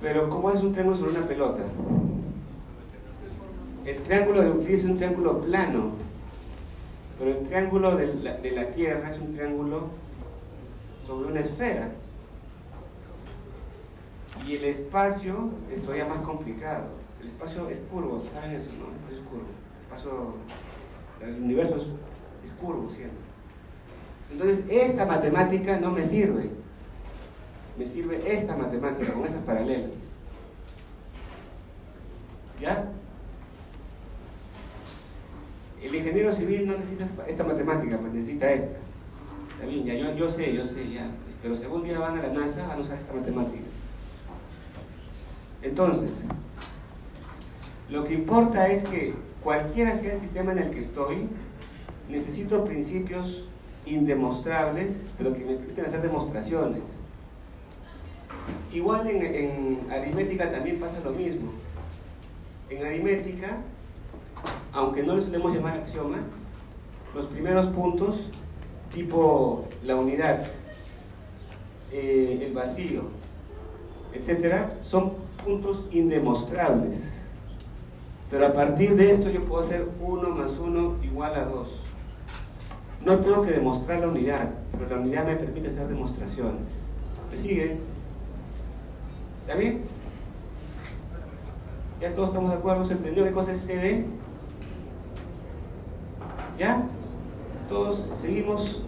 Pero ¿cómo es un triángulo sobre una pelota? El triángulo de Euclides es un triángulo plano, pero el triángulo de la, de la Tierra es un triángulo sobre una esfera. Y el espacio es todavía más complicado el espacio es curvo, ¿saben eso? No? Es curvo. El, espacio, el universo es curvo siempre. Entonces, esta matemática no me sirve. Me sirve esta matemática con estas paralelas. ¿Ya? El ingeniero civil no necesita esta matemática, pues necesita esta. Está bien, ya, yo, yo sé, yo sé, ya. Pero si algún día van a la NASA, van a usar esta matemática. Entonces, lo que importa es que cualquiera sea el sistema en el que estoy, necesito principios indemostrables, pero que me permiten hacer demostraciones. Igual en, en, aritmética también pasa lo mismo. En aritmética, aunque no les solemos llamar axiomas, los primeros puntos, tipo la unidad, eh, el vacío, etcétera, son puntos indemostrables. Pero a partir de esto yo puedo hacer 1 más 1 igual a 2. No tengo que demostrar la unidad, pero la unidad me permite hacer demostraciones. ¿Me siguen? ¿Está bien? ¿Ya todos estamos de acuerdo? ¿Se entendió qué cosa es CD? ¿Ya? ¿Todos seguimos?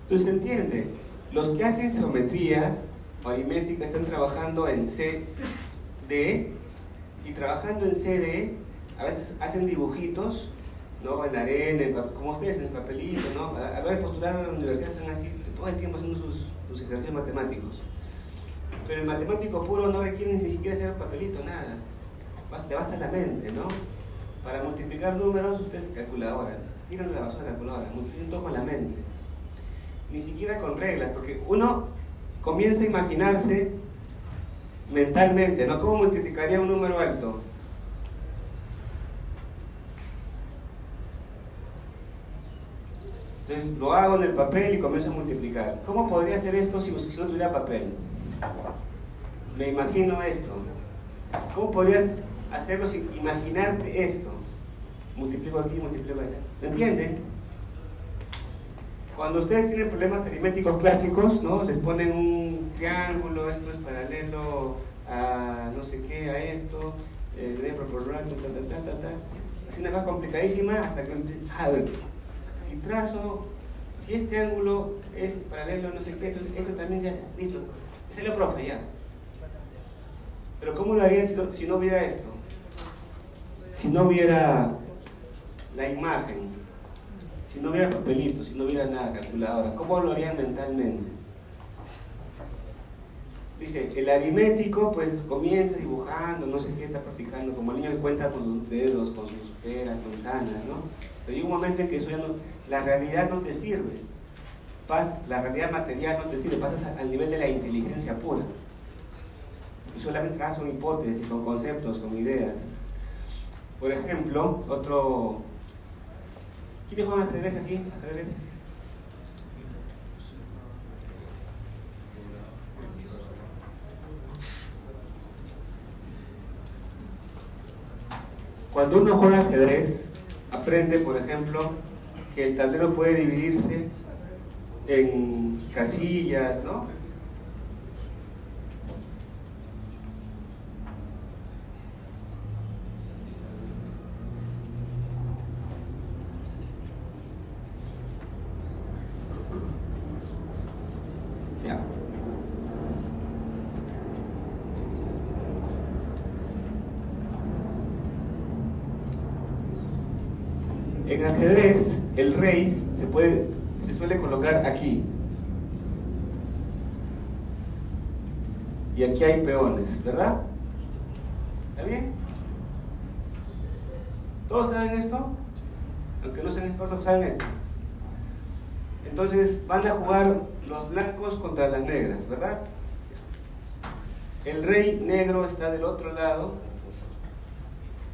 Entonces, ¿se entiende? Los que hacen geometría o aritmética están trabajando en CD y trabajando en CD a veces hacen dibujitos, ¿no? En la arena, como ustedes en el papelito, ¿no? A la hora de postular a la universidad están así todo el tiempo haciendo sus, sus ejercicios matemáticos. Pero el matemático puro no requiere ni siquiera hacer papelito, nada. Te basta la mente, ¿no? Para multiplicar números, usted es calculadora. Tiran la basura calculadora, multiplican todo con la mente. Ni siquiera con reglas, porque uno comienza a imaginarse mentalmente, ¿no? ¿Cómo multiplicaría un número alto? Entonces lo hago en el papel y comienzo a multiplicar. ¿Cómo podría hacer esto si no tuviera papel? Me imagino esto. ¿Cómo podrías hacerlo sin imaginarte esto? Multiplico aquí, multiplico allá. ¿Me entienden? Cuando ustedes tienen problemas aritméticos clásicos, ¿no? Les ponen un triángulo, esto es paralelo a no sé qué, a esto, eh, proporcional, ta, ta, ta, ta, ta. Es una cosa complicadísima hasta que, a ver, si trazo si este ángulo es paralelo, no sé qué, esto también ya, listo. Es lo profe, ya. Pero ¿cómo lo harían si no, si no hubiera esto? Si no hubiera la imagen, si no hubiera papelito, si no hubiera nada, calculadora, ¿cómo lo harían mentalmente? Dice, el aritmético pues comienza dibujando, no sé qué, está practicando, como el niño que cuenta con sus dedos, con sus peras, manzanas, ¿no? Pero hay un momento en que eso ya no, la realidad no te sirve. Pas- la realidad material no te sirve, pasas al nivel de la inteligencia pura. Y solamente trabajas con hipótesis, con conceptos, con ideas. Por ejemplo, otro... ¿Quiénes juegan ajedrez aquí? ¿Ajedrez? Cuando uno juega ajedrez, aprende, por ejemplo, que el tablero puede dividirse en casillas, ¿no? Ya. En ajedrez, el rey se, puede, se suele colocar aquí. Aquí hay peones, ¿verdad? ¿Está bien? ¿Todos saben esto? Aunque no sean expertos, saben esto. Entonces van a jugar los blancos contra las negras, ¿verdad? El rey negro está del otro lado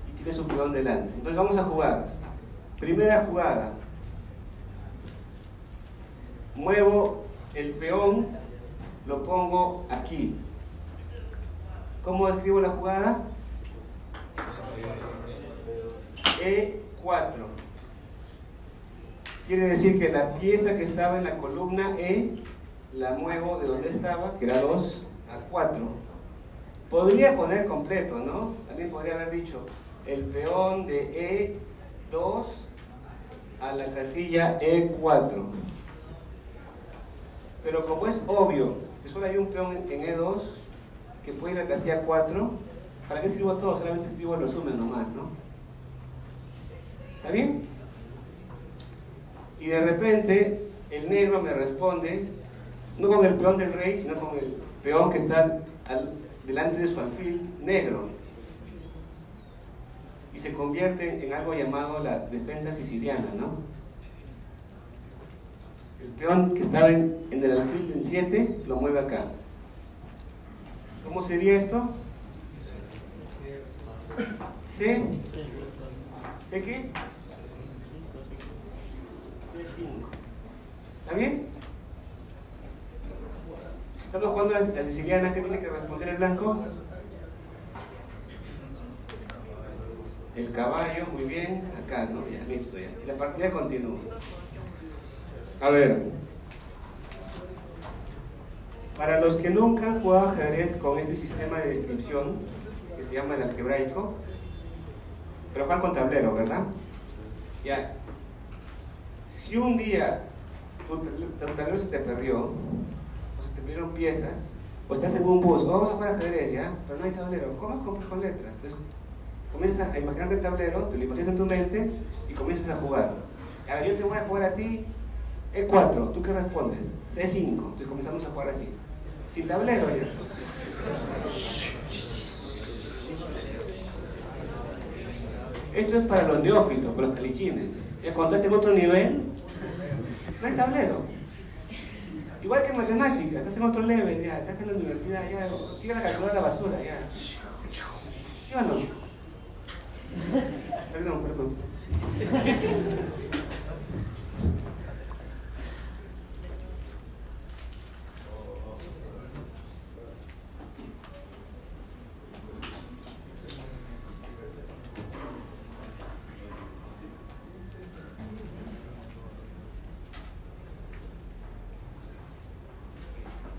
y tiene su peón delante. Entonces vamos a jugar. Primera jugada. Muevo el peón, lo pongo aquí. ¿Cómo escribo la jugada? E4. Quiere decir que la pieza que estaba en la columna E la muevo de donde estaba, que era 2, a 4. Podría poner completo, ¿no? También podría haber dicho el peón de E2 a la casilla E4. Pero como es obvio que solo hay un peón en en E2 que puede ir a la casilla 4, ¿para qué escribo todo? Solamente escribo el resumen nomás, ¿no? ¿Está bien? Y de repente el negro me responde, no con el peón del rey, sino con el peón que está al- delante de su alfil negro. Y se convierte en algo llamado la defensa siciliana, ¿no? El peón que estaba en, en el alfil en 7 lo mueve acá. ¿Cómo sería esto? C. ¿C qué? C5. ¿Está bien? Estamos jugando la, la siciliana, ¿qué tiene que responder el blanco? El caballo, muy bien, acá, ¿no? Ya, listo, ya. La partida continúa. A ver. Para los que nunca han jugado ajedrez con este sistema de descripción, que se llama el algebraico, pero juegan con tablero, ¿verdad? Ya. Si un día tu, tablero se te perdió, o se te perdieron piezas, o estás en un bus, vamos a jugar ajedrez, ¿ya? Pero no hay tablero, ¿cómo compras con letras? Entonces, comienzas a imaginarte el tablero, te lo imaginas en tu mente y comienzas a jugar. A ver, yo te voy a jugar a ti E4, ¿tú qué respondes? C5, entonces comenzamos a jugar así. Sin tablero ya. Esto es para los neófitos, para los calichines. Ya cuando estás en otro nivel, no hay tablero. Igual que en matemáticas, estás en otro level, ya, estás en la universidad, ya, tira la calculadora la basura, ya. ¿Sí o no? Perdón, perdón.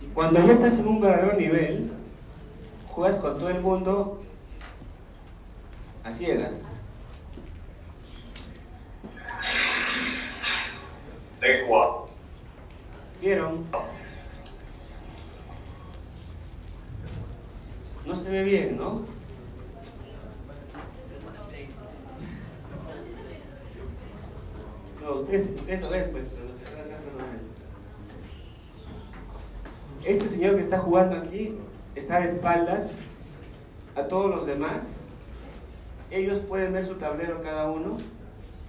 Y cuando ya estás en un verdadero nivel, juegas con todo el mundo a ciegas. D4. ¿Vieron? No se ve bien, ¿no? No, ustedes, ustedes lo ven, pues. pero los que están acá no lo ven. Este señor que está jugando aquí está de espaldas a todos los demás. Ellos pueden ver su tablero cada uno.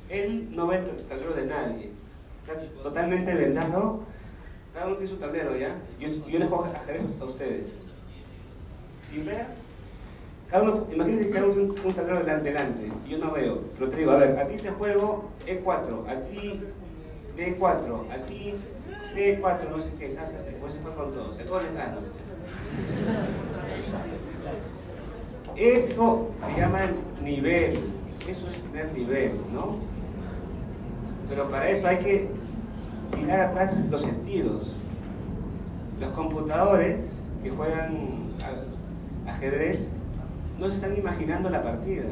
Él no ve el tablero de nadie. Está totalmente vendado. Cada uno tiene su tablero, ¿ya? Yo, yo les puedo ajedrez a ustedes. Sin ver, cada uno, imagínense que cada uno tiene un, tablero delante, delante. Yo no veo. Pero te digo, a ver, a ti te juego E4, a ti D4, a ti C4, no sé qué, ta, ta, ta, después se fue con todos. A todos les gano. Eso se llama nivel. Eso es tener nivel, ¿no? Pero para eso hay que mirar atrás los sentidos. Los computadores que juegan ajedrez no se están imaginando la partida.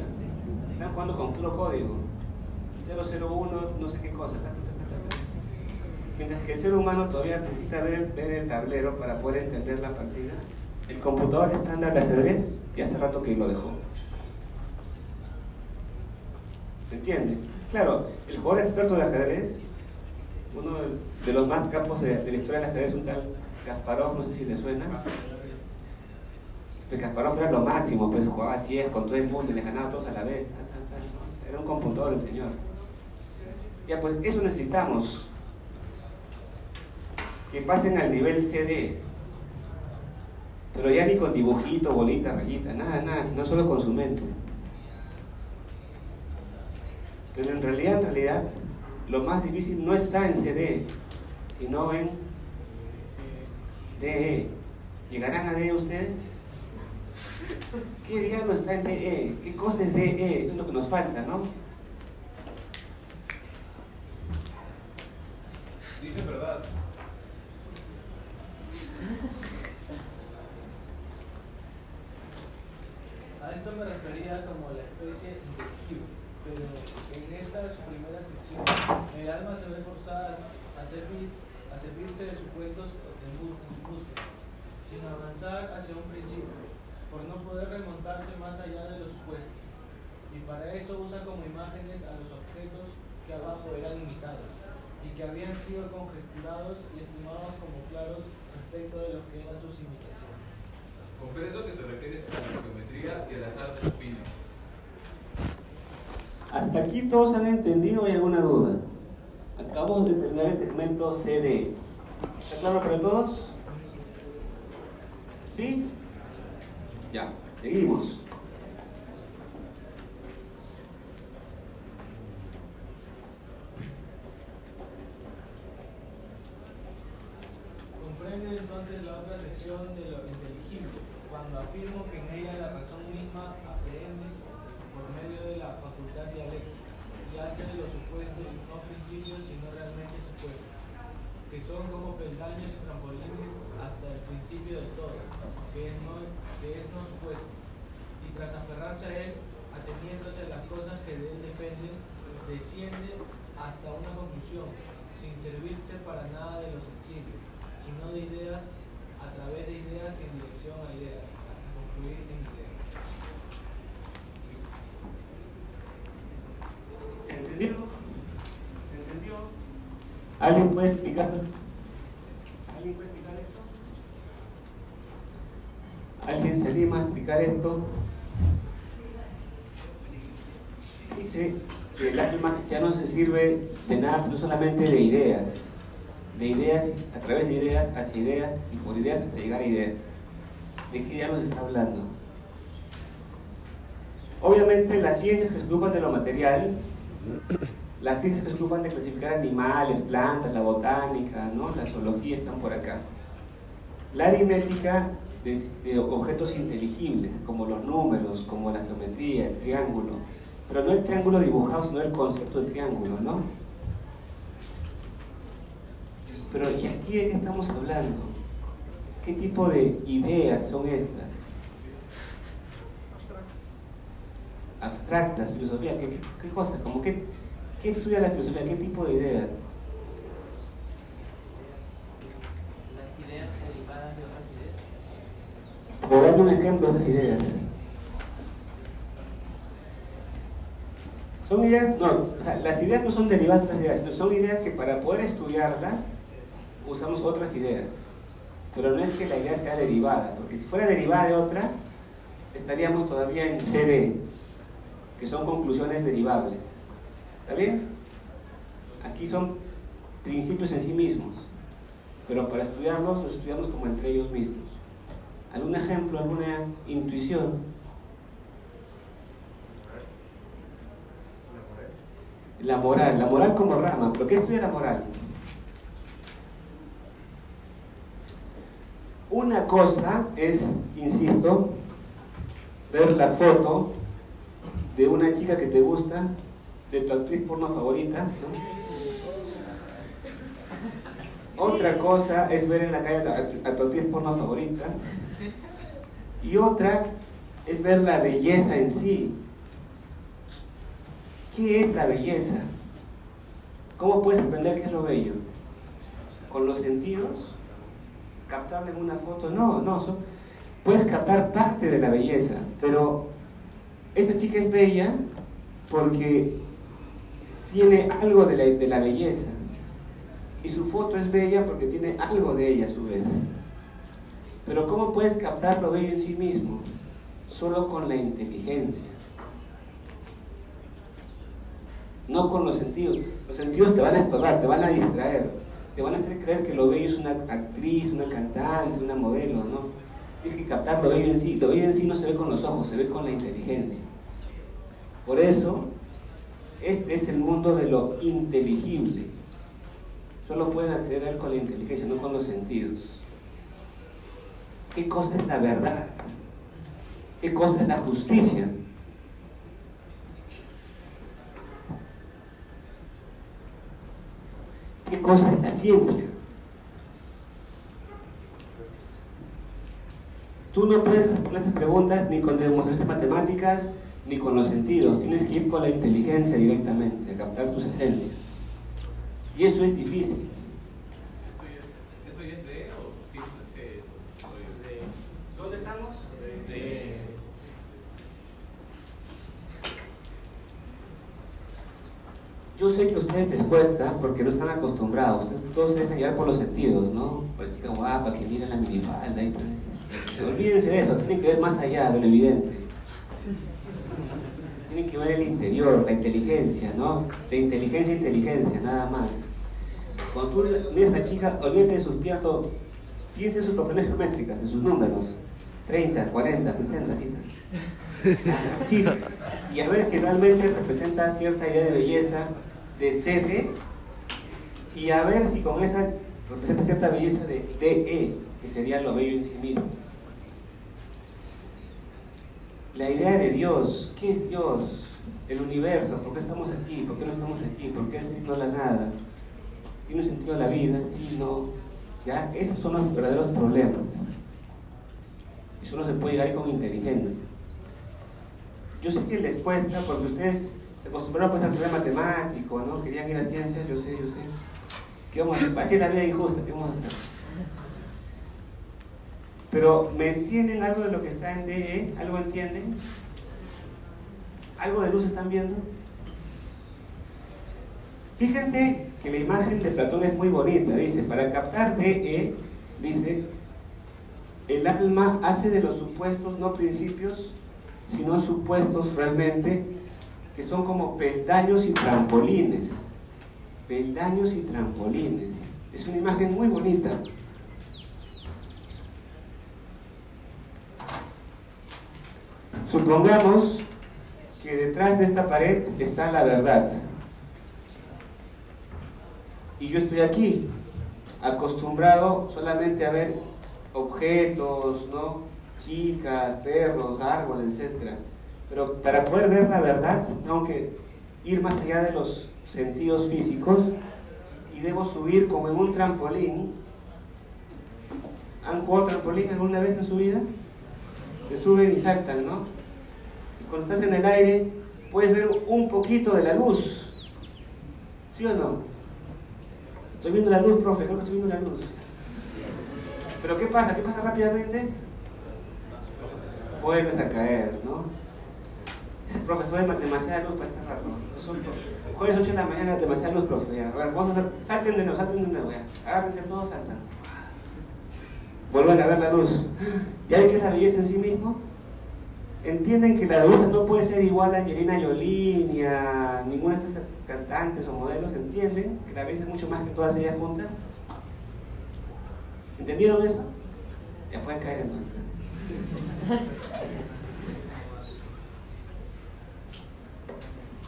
Están jugando con puro código. 001, no sé qué cosa. ta, ta, ta, ta, ta, ta. Mientras que el ser humano todavía necesita ver, el tablero para poder entender la partida. El computador estándar de ajedrez y hace rato que lo dejó. ¿Se entiende? Claro, el jugador experto de ajedrez, uno de- los más capos de, la historia del ajedrez, un tal Kasparov, no sé si le suena. Pues Kasparov era lo máximo, pues jugaba así es con todo el mundo y le ganaba a todos a la vez. Era un computador el señor. Ya, pues eso necesitamos. Que pasen al nivel CD. Pero ya ni con dibujito, bolita, rayita, nada, nada, sino solo con su mente. Pero en realidad, en realidad, lo más difícil no está en CD, sino en DE. ¿Llegarán a DE ustedes? ¿Qué diablo está en DE? ¿Qué cosa es DE? Eso es lo que nos falta, ¿no? Dice verdad. A esto me refería como la especie inteligible, pero en esta su primera sección, el alma se ve forzada a, servir, a servirse de supuestos en, bus- en su búsqueda, sin avanzar hacia un principio, por no poder remontarse más allá de los supuestos. Y para eso usa como imágenes a los objetos que abajo eran imitados y que habían sido conjeturados y estimados como claros respecto de lo que eran sus imitaciones. Comprendo que te refieres a la geometría y a las artes finas. Hasta aquí todos han entendido o hay alguna duda. Acabamos de terminar el segmento CD. ¿Está claro para todos? ¿Sí? Ya, seguimos. Comprende entonces de lo inteligible, cuando afirmo que en ella la razón misma aprehende por medio de la facultad dialéctica y hace de los supuestos no principios sino realmente supuestos, que son como peldaños y trampolines hasta el principio del todo, que es no, que es no supuesto, y tras aferrarse a él, ateniéndose a las cosas que de él dependen, desciende hasta una conclusión, sin servirse para nada de lo sencillo, sino de ideas a través de ideas y en dirección a ideas, hasta concluir en ideas. ¿Se entendió? ¿Se entendió? ¿Alguien puede explicar? ¿Alguien puede explicar esto? ¿Alguien se anima a explicar esto? Dice que el alma ya no se sirve de nada, sino solamente de ideas. De ideas, a través de ideas, hacia ideas y por ideas hasta llegar a ideas. ¿De qué ya nos está hablando? Obviamente las ciencias que se ocupan de lo material, las ciencias que se ocupan de clasificar animales, plantas, la botánica, ¿no? la zoología están por acá. La aritmética de, de objetos inteligibles, como los números, como la geometría, el triángulo, pero no el triángulo dibujado, sino el concepto de triángulo, ¿no? Pero ¿y aquí de qué estamos hablando? ¿Qué tipo de ideas son estas? Abstractas, filosofía, ¿qué, cosas? Como qué, estudia la filosofía? ¿Qué tipo de ideas? Las ideas derivadas de otras ideas. Por darle un ejemplo de esas ideas. Son ideas, no, las ideas no son derivadas de otras ideas, son ideas que para poder estudiarlas usamos otras ideas. Pero no es que la idea sea derivada, porque si fuera derivada de otra, estaríamos todavía en CD, que son conclusiones derivables. ¿Está bien? Aquí son principios en sí mismos, pero para estudiarlos los estudiamos como entre ellos mismos. ¿Algún ejemplo, alguna intuición? La moral, la moral como rama. ¿Pero qué estudia la moral? Una cosa es, insisto, ver la foto de una chica que te gusta, de tu actriz porno favorita. Otra cosa es ver en la calle a, tu actriz porno favorita. Y otra es ver la belleza en sí. ¿Qué es la belleza? ¿Cómo puedes aprender qué es lo bello? ¿Con los sentidos? ¿Captarle en una foto? No, no. son- puedes captar parte de la belleza, pero esta chica es bella porque tiene algo de la, de la belleza. Y su foto es bella porque tiene algo de ella a su vez. Pero ¿cómo puedes captar lo bello en sí mismo? Solo con la inteligencia. No con los sentidos. Los sentidos te van a estorbar, te van a distraer. Te van a hacer creer que lo bello es una actriz, una cantante, una modelo, ¿no? Tienes que captar lo bello en sí. Lo bello en sí no se ve con los ojos, se ve con la inteligencia. Por eso, este es el mundo de lo inteligible. Solo pueden acceder a él con la inteligencia, no con los sentidos. ¿Qué cosa es la verdad? ¿Qué cosa es la justicia? ¿Qué cosa es la ciencia? Tú no puedes responder esas preguntas ni con demostraciones matemáticas ni con los sentidos. Tienes que ir con la inteligencia directamente, a captar tus esencias. Y eso es difícil. ¿Eso ya es, eso ya es de o sí se de, ¿Dónde estamos? de, Yo sé que a ustedes les cuesta porque no están acostumbrados. Ustedes todos se dejan llevar por los sentidos, ¿no? Pues chica guapa, que mira la minifalda y pues. Olvídense de eso, tienen que ver más allá de lo evidente. Tienen que ver el interior, la inteligencia, ¿no? De inteligencia a inteligencia, nada más. Cuando tú miras a la chica, olvídate de sus piernas, todo. piensa en sus proporciones geométricas, en sus números. 30, 40, 60, citas. Sí, y a ver si realmente representa cierta idea de belleza, de CD, y a ver si con esa representa cierta belleza de DE, que sería lo bello en sí mismo. La idea de Dios, ¿qué es Dios? El universo, ¿por qué estamos aquí? ¿Por qué no estamos aquí? ¿Por qué no la nada? ¿Tiene sentido la vida? Sí, no. ¿Ya? Esos son los verdaderos problemas. Y solo se puede llegar con inteligencia. Yo sé que les cuesta porque ustedes se acostumbraron pues, a estudiar matemático, ¿no? Querían ir a ciencias, yo sé, yo sé. ¿Qué vamos a hacer? Así es la vida injusta, ¿qué vamos a hacer? Pero, ¿me entienden algo de lo que está en DE? ¿Algo entienden? ¿Algo de luz están viendo? Fíjense que la imagen de Platón es muy bonita. Dice, para captar DE, dice, el alma hace de los supuestos no principios, sino supuestos realmente que son como peldaños y trampolines. Peldaños y trampolines. Es una imagen muy bonita. Supongamos que detrás de esta pared está la verdad. Y yo estoy aquí, acostumbrado solamente a ver objetos, ¿no? chicas, perros, árboles, etc. Pero para poder ver la verdad, tengo que ir más allá de los sentidos físicos y debo subir como en un trampolín. ¿Han jugado trampolín alguna vez en su vida? Se suben y saltan, ¿no? Y cuando estás en el aire, puedes ver un poquito de la luz. ¿Sí o no? Estoy viendo la luz, profe, creo que estoy viendo la luz. Pero ¿qué pasa? ¿Qué pasa rápidamente? vuelves a caer, ¿no? Profe, fue demasiada luz para este rato. Jueves 8 de la mañana, demasiada luz, profe. A ver, vamos a hacer, salten de nuevo, salten de nuevo, ya. Agárrense todos, saltan. Vuelven a ver la luz. ¿Ya ven qué es la belleza en sí mismo? Entienden que la belleza no puede ser igual a Angelina Jolie ni a ninguna de estas cantantes o modelos. ¿Entienden que la belleza es mucho más que todas ellas juntas? ¿Entendieron eso? Ya pueden caer entonces.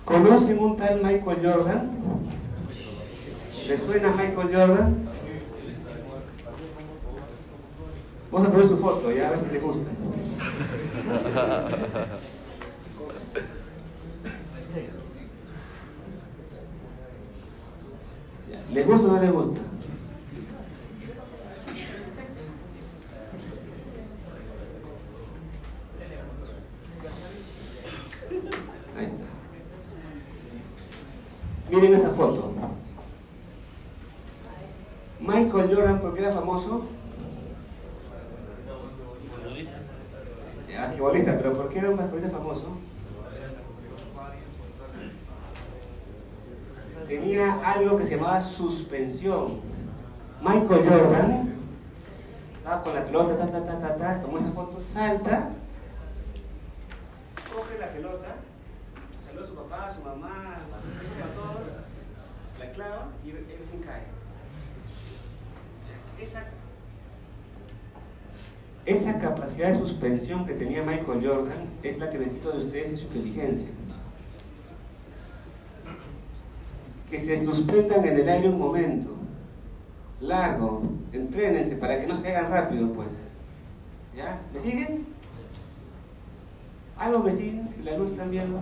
¿Conocen un tal Michael Jordan? ¿Les suena Michael Jordan? Vamos a poner su foto, ya a ver si les gusta. ¿Les gusta o no les gusta? Ahí está. Miren esta foto. Michael Jordan, ¿por qué era famoso? Bolita, pero ¿por qué era un basquetbolista famoso? Tenía algo que se llamaba suspensión. Michael Jordan estaba con la pelota, ta, ta, ta, ta, ta, tomó esa foto, salta, coge la pelota, su papá, su mamá, a todos, la clava y él se cae. Esa, esa capacidad de suspensión que tenía Michael Jordan es la que necesito de ustedes y su inteligencia. Que se suspendan en el aire un momento, largo, entrénense para que no se caigan rápido, pues. ¿Ya? ¿Me siguen? ¿Algo me siguen? ¿La luz están viendo?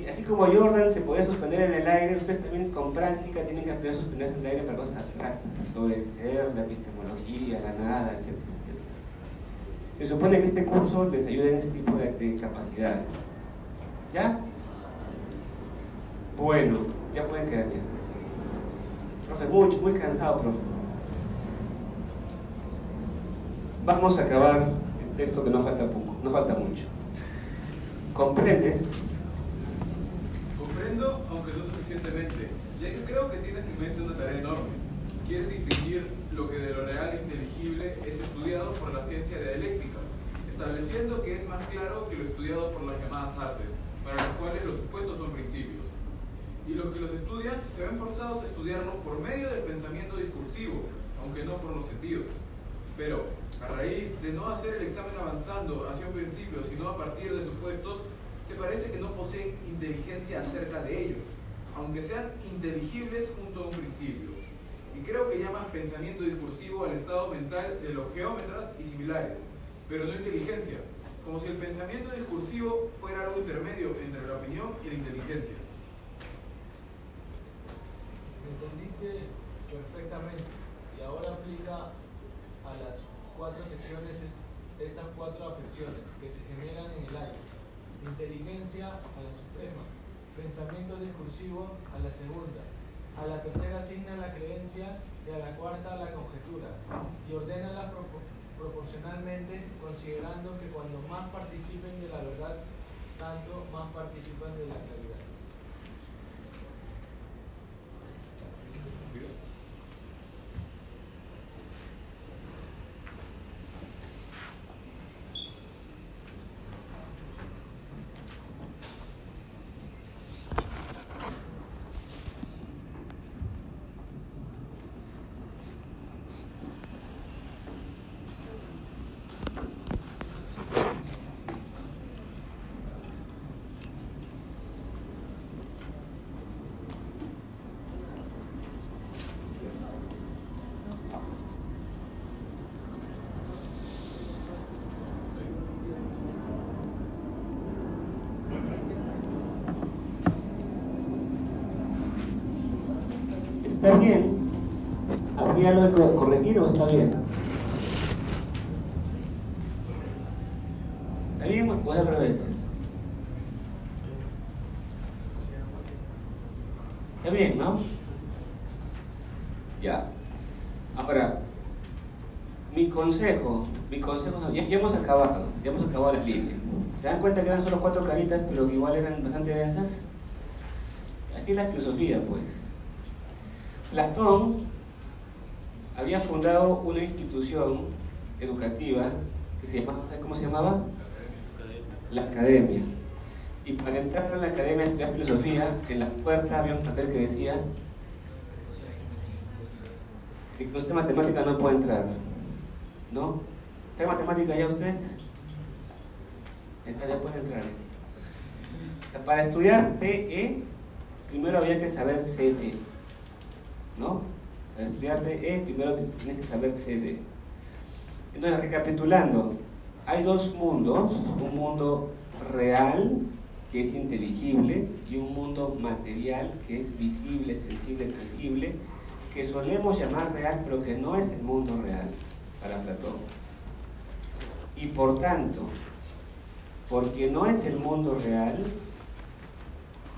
Sí, así como Jordan se podía suspender en el aire, ustedes también con práctica tienen que aprender a suspenderse en el aire para cosas abstractas, sobre el ser, la epistemología, la nada, etc. Se supone que este curso les ayuda en ese tipo de, de capacidades. ¿Ya? Bueno, ya pueden quedar bien. Profe, mucho, muy cansado, profe. Vamos a acabar el texto que no falta poco, no falta mucho. ¿Comprendes? Aunque no suficientemente, ya que creo que tienes en mente una tarea enorme. Quieres distinguir lo que de lo real e inteligible es estudiado por la ciencia dialéctica, estableciendo que es más claro que lo estudiado por las llamadas artes, para las cuales los supuestos son principios. Y los que los estudian se ven forzados a estudiarlo por medio del pensamiento discursivo, aunque no por los sentidos. Pero, a raíz de no hacer el examen avanzando hacia un principio, sino a partir de supuestos, te parece que no poseen inteligencia acerca de ellos, aunque sean inteligibles junto a un principio. Y creo que llamas pensamiento discursivo al estado mental de los geómetras y similares, pero no inteligencia, como si el pensamiento discursivo fuera algo intermedio entre la opinión y la inteligencia. Entendiste perfectamente y ahora aplica a las cuatro secciones estas cuatro afecciones que se generan en el aire. Inteligencia a la suprema, pensamiento discursivo a la segunda, a la tercera asigna la creencia y a la cuarta la conjetura y ordénalas propo- proporcionalmente considerando que cuando más participen de la verdad, tanto más participan de la claridad. ¿Está bien? ¿Habría algo que corregir o está bien? ¿Está bien o al revés? Está bien, ¿no? Ya. Ahora, Mi consejo, mi consejo, ya, hemos acabado, ya hemos acabado la línea. ¿Se dan cuenta que eran solo cuatro caritas, pero que igual eran bastante densas? Así es la filosofía, pues. Platón había fundado una institución educativa que se llamaba, ¿sabes cómo se llamaba? La academia. Y para entrar a la academia de estudiar filosofía, en la puerta había un papel que decía que usted matemática no puede entrar. ¿No? ¿Sabe matemática ya usted? Esta ya puede entrar. Para estudiar TE, primero había que saber CD. ¿No? Para estudiar TE, primero tienes que saber CD. Entonces, recapitulando, hay dos mundos, un mundo real, que es inteligible, y un mundo material, que es visible, sensible, tangible, que solemos llamar real, pero que no es el mundo real para Platón. Y por tanto, porque no es el mundo real,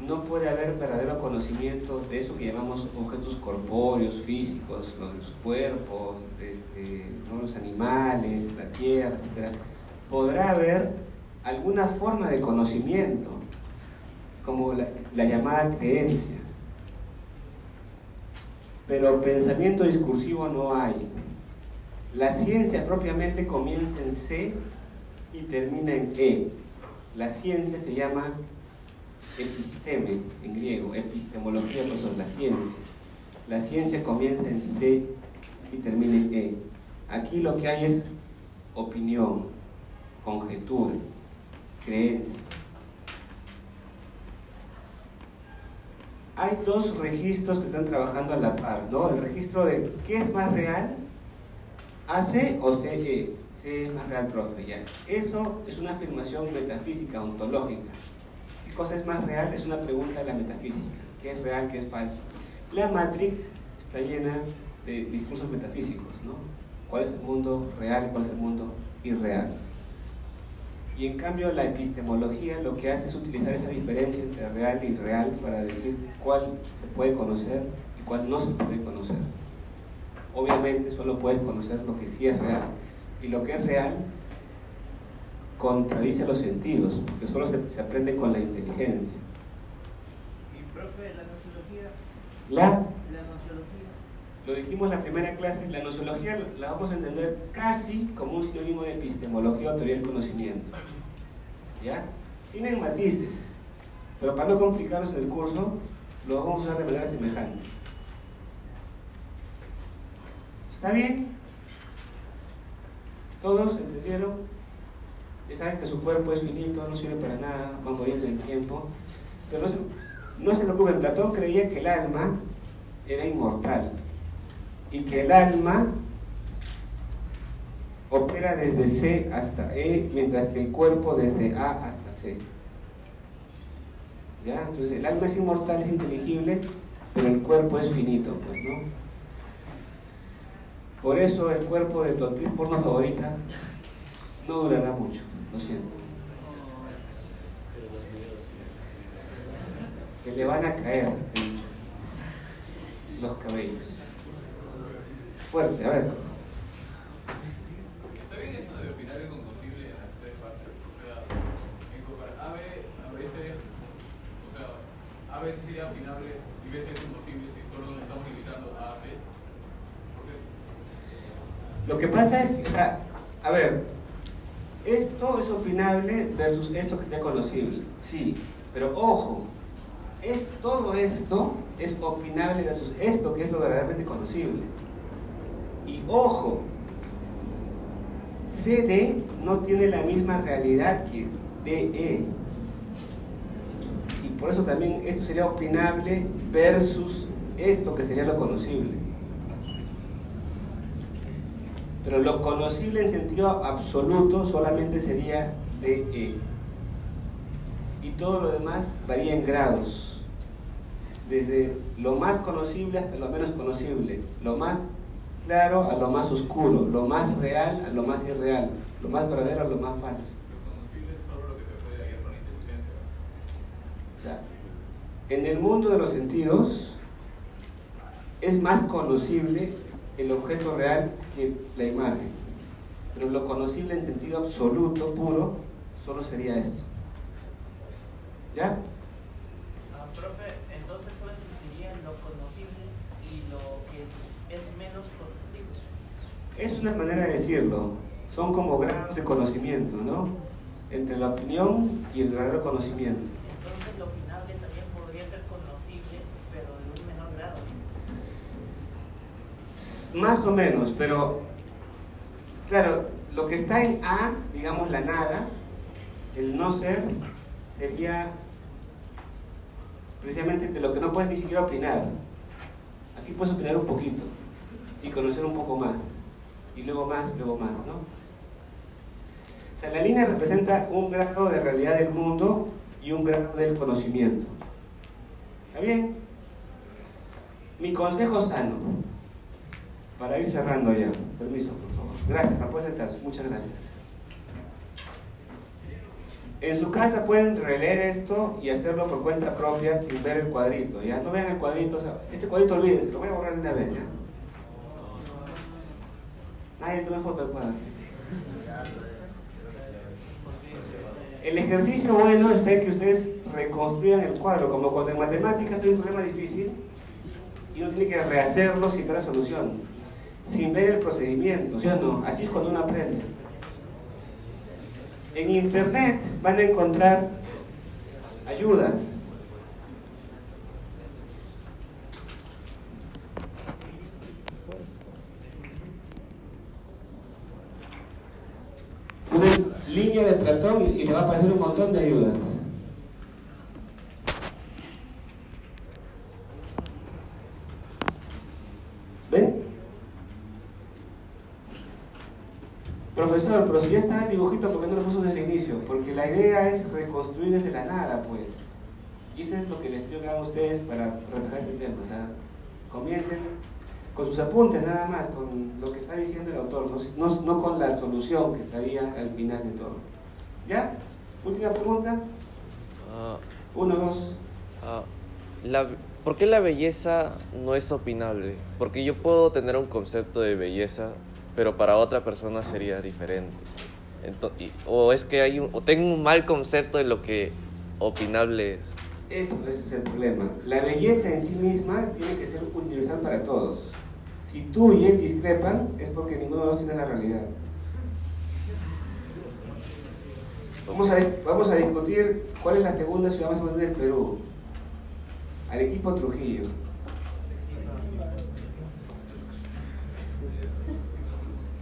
no puede haber verdadero conocimiento de eso que llamamos objetos corpóreos, físicos, los cuerpos, este, los animales, la tierra, etc. Podrá haber alguna forma de conocimiento, como la, la llamada creencia. Pero pensamiento discursivo no hay. La ciencia propiamente comienza en C y termina en E. La ciencia se llama episteme en griego, epistemología pues son las ciencias. La ciencia comienza en C y termina en E. Aquí lo que hay es opinión, conjetura, creencia. Hay dos registros que están trabajando a la par, ¿no? El registro de qué es más real, AC o CE. C es más real, profe, ya. Eso es una afirmación metafísica, ontológica. ¿Qué cosa es más real? Es una pregunta de la metafísica. ¿Qué es real, qué es falso? La Matrix está llena de discursos metafísicos, ¿no? ¿Cuál es el mundo real, cuál es el mundo irreal? Y en cambio la epistemología lo que hace es utilizar esa diferencia entre real y irreal para decir cuál se puede conocer y cuál no se puede conocer. Obviamente solo puedes conocer lo que sí es real. Y lo que es real contradice los sentidos, porque solo se, se aprende con la inteligencia. Y profe, la nociología. La, La nociología. lo dijimos en la primera clase, la nociología la vamos a entender casi como un sinónimo de epistemología o teoría del conocimiento. ¿Ya? Tienen matices, pero para no complicarnos en el curso, lo vamos a usar de manera semejante. ¿Está bien? ¿Todos entendieron? Saben que su cuerpo es finito, no sirve para nada, va a morir en el tiempo. Pero no se, no se preocupen, Platón creía que el alma era inmortal y que el alma opera desde C hasta E, mientras que el cuerpo desde A hasta C. ¿Ya? Entonces el alma es inmortal, es inteligible, pero el cuerpo es finito, pues, ¿no? Por eso el cuerpo de tu actriz porno favorita no durará mucho, lo siento. Se le van a caer los cabellos. Fuerte, a ver. Está bien eso de opinar incognoscible en las tres partes. O sea, en compar- A, a veces, o sea, a veces sería opinable y B sería imposible si solo nos estamos limitando a C. ¿Por qué? Lo que pasa es que, o sea, a ver, esto es opinable versus esto que sea conocible, sí, pero ojo, es, todo esto es opinable versus esto que es lo verdaderamente conocible. Y ojo, CD no tiene la misma realidad que DE. Y por eso también esto sería opinable versus esto que sería lo conocible. Pero lo conocible en sentido absoluto solamente sería DE. Y todo lo demás varía en grados. Desde lo más conocible hasta lo menos conocible. Lo más claro a lo más oscuro. Lo más real a lo más irreal. Lo más verdadero a lo más falso. Lo conocible es solo lo que puede con inteligencia. O sea, en el mundo de los sentidos es más conocible el objeto real que la imagen. Pero lo conocible en sentido absoluto, puro, solo sería esto. ¿Ya? Ah, profe, entonces solo existiría lo conocible y lo que es menos conocible. Es una manera de decirlo. Son como grados de conocimiento, ¿no? Entre la opinión y el verdadero conocimiento. Entonces lo opinable también podría ser conocible, pero de un menor grado. Más o menos, pero claro, lo que está en A, digamos la nada, el no ser, sería precisamente de lo que no puedes ni siquiera opinar. Aquí puedes opinar un poquito y conocer un poco más, y luego más, luego más, ¿no? O sea, la línea representa un grado de realidad del mundo y un grado del conocimiento. ¿Está bien? Mi consejo sano, para ir cerrando ya. Permiso, por favor. Gracias, me puedes sentar. Muchas gracias. En su casa pueden releer esto y hacerlo por cuenta propia sin ver el cuadrito. Ya no vean el cuadrito. o sea, este cuadrito olvídense, lo voy a borrar de una vez. ¿ya? Nadie tome foto del cuadro. El ejercicio bueno está en que ustedes reconstruyan el cuadro, como cuando en matemáticas hay un problema difícil y uno tiene que rehacerlo sin la solución, sin ver el procedimiento, ¿sí o no? Así es cuando uno aprende. En internet van a encontrar ayudas. Una línea de Platón y le va a aparecer un montón de ayudas. ¿Ven? Profesor, pero si ya está el dibujito, ¿por qué no lo puso desde el inicio? Porque la idea es reconstruir desde la nada, pues. Y eso es lo que les pido que hagan ustedes para reflejar este tema. O sea, comiencen con sus apuntes nada más, con lo que está diciendo el autor, no, no, no con la solución que estaría al final de todo. ¿Ya? Última pregunta. Ah, Uno, dos. ah, la- ¿Por qué la belleza no es opinable? Porque yo puedo tener un concepto de belleza, pero para otra persona sería diferente. Ento- y- o es que hay o tengo un mal concepto de lo que opinable es. Eso, es el problema. La belleza en sí misma tiene que ser universal para todos. Si tú y él discrepan, es porque ninguno de los tiene la realidad. Vamos a, vamos a discutir cuál es la segunda ciudad más grande del Perú. Arequipa Trujillo.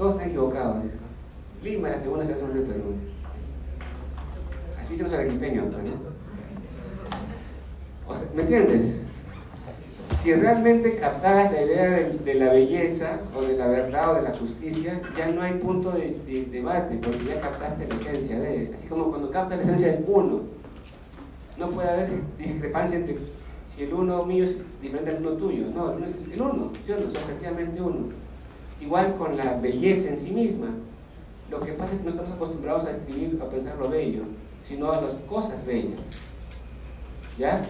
Todos están equivocados. Lima es la segunda ciudad del Perú. Así son los arequipeños, ¿no? O sea, ¿Me entiendes? Si realmente captaras la idea de, la belleza o de la verdad o de la justicia, ya no hay punto de, de debate, porque ya captaste la esencia de Así como cuando captas la esencia del uno, no puede haber discrepancia entre si el uno mío es diferente al uno tuyo. No, el uno es el uno, ¿sí o no? Sea, efectivamente uno. Igual con la belleza en sí misma. Lo que pasa es que no estamos acostumbrados a escribir, a pensar lo bello, sino a las cosas bellas. ¿Ya?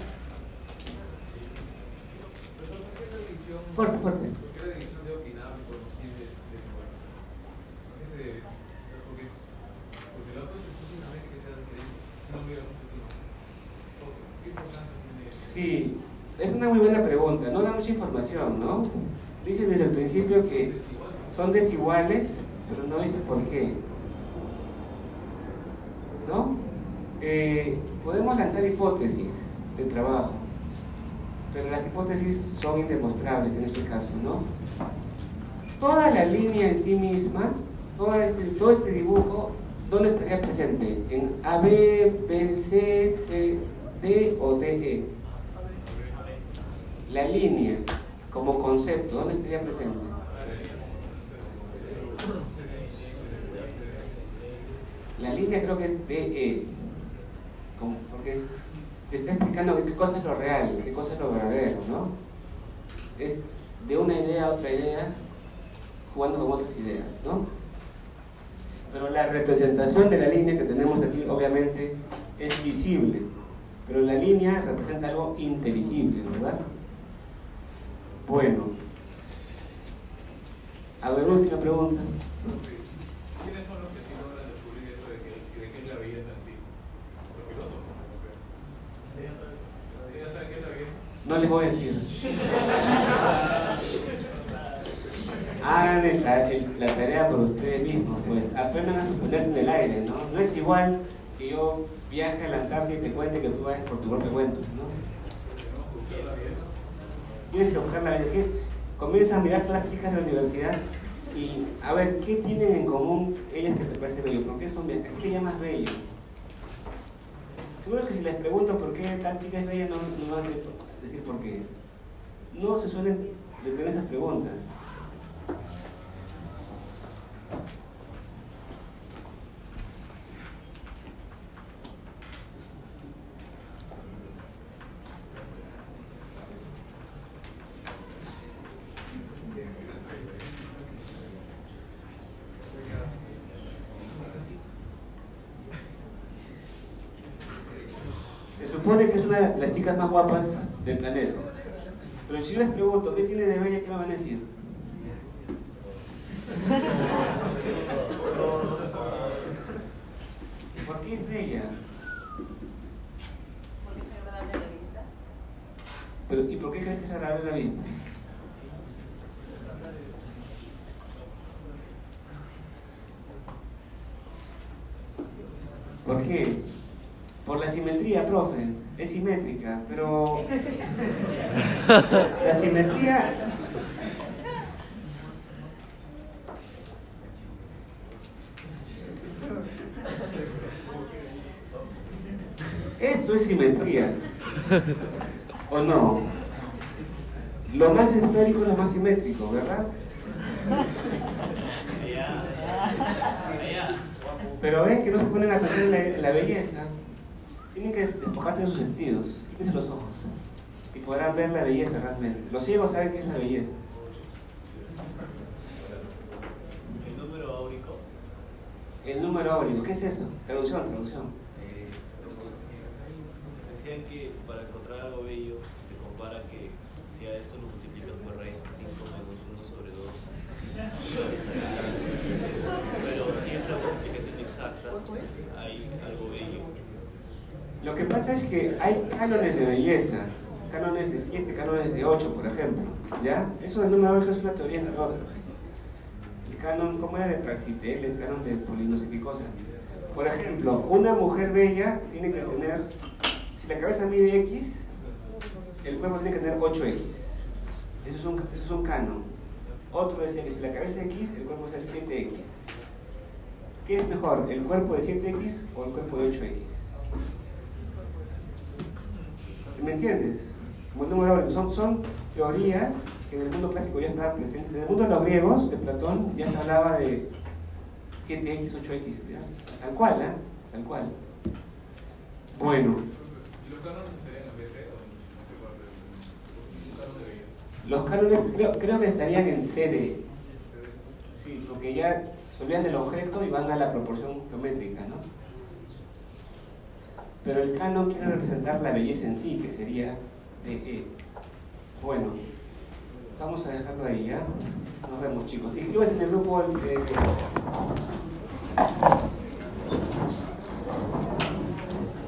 Fuerte, fuerte. ¿Por qué la división de opinable y conocible es, es buena? ¿Por qué se, o sea, porque, es, porque el otro es difícilmente que sea increíble. No muchísimo. ¿Qué importancia tiene eso? Sí, es una muy buena pregunta. No da mucha información, ¿no? Dice desde el principio que son desiguales, pero no dice por qué. ¿No? Eh, podemos lanzar hipótesis de trabajo, pero las hipótesis son indemostrables en este caso, ¿no? Toda la línea en sí misma, todo este, todo este dibujo, ¿dónde estaría presente? ¿En A, B, B, C, C, D o D, E? La línea como concepto, ¿dónde estaría presente? La línea creo que es DE, porque te está explicando qué cosa es lo real, qué cosa es lo verdadero, ¿no? Es de una idea a otra idea, jugando con otras ideas, ¿no? Pero la representación de la línea que tenemos aquí, obviamente, es visible, pero la línea representa algo inteligible, ¿verdad? Bueno, A ver, última pregunta. ¿Quiénes son los que sí logran descubrir eso de que, de qué es la belleza en sí? Los filósofos, ¿no creo? ¿Ella sabe qué es la belleza? No les voy a decir. Hagan el- la, el- la tarea por ustedes mismos, pues aprendan a suspenderse en el aire, ¿no? No es igual que yo viaje a la Antártida y te cuente que tú vayas por tu propio cuento, ¿no? Tienes que buscar la belleza. ¿Qué? Comienza a mirar todas las chicas de la universidad y a ver qué tienen en común ellas que te parece bello, por qué son bellas, ¿qué se llama bello? Seguro que si les pregunto por qué tal chica es bella, no, no van a decir por qué. No se suelen detener esas preguntas. Supone que es una de las chicas más guapas del planeta. Pero si yo les pregunto, ¿qué tiene de bella? ¿Qué me van a decir? ¿Por qué es bella? Porque es agradable a la vista. Pero, ¿Y por qué crees que es agradable a la vista? ¿Por qué? Por la simetría, profe. Es simétrica, pero la simetría Eso es simetría. ¿O no? Lo más esférico es lo más simétrico, ¿verdad? Pero ven que no se ponen a pensar en la, belleza. Tienen que despojarse de sus sentidos. Quítense los ojos. Y podrán ver la belleza realmente. Los ciegos saben qué es la belleza. El número áurico. El número áurico, ¿qué es eso? Traducción, traducción. Decían que para encontrar algo bello se compara que si a esto lo multiplicas por raíz de 5 menos 1 sobre 2. Pero si es la multiplicación exacta, hay algo bello. Lo que pasa es que hay cánones de belleza, cánones de 7, cánones de 8, por ejemplo. ¿Ya? Eso del número áurico es una teoría de otros. El canon, ¿cómo era de Praxiteles? El canon de Poli, no sé qué cosa. Por ejemplo, una mujer bella tiene que tener, si la cabeza mide X, el cuerpo tiene que tener 8X. Eso es un, eso es un canon. Otro decía que si la cabeza es X, el cuerpo debe ser 7X. ¿Qué es mejor, el cuerpo de 7X o el cuerpo de 8X? ¿Me entiendes? Como el número áurico. Son, son teorías que en el mundo clásico ya estaban presentes. En el mundo de los griegos, de Platón, ya se hablaba de 7x, 8x. ¿ya? Tal cual, ¿eh? Tal cual. Bueno, ¿Y los cánones estarían en BC o en qué parte? Un canon de los cánones creo, creo que estarían en CD. Sí, porque ya se olvidan del objeto y van a la proporción geométrica, ¿no? Pero el canon quiere representar la belleza en sí, que sería... Eh, eh. Bueno, vamos a dejarlo ahí ya. Nos vemos chicos. En el grupo... Eh, eh,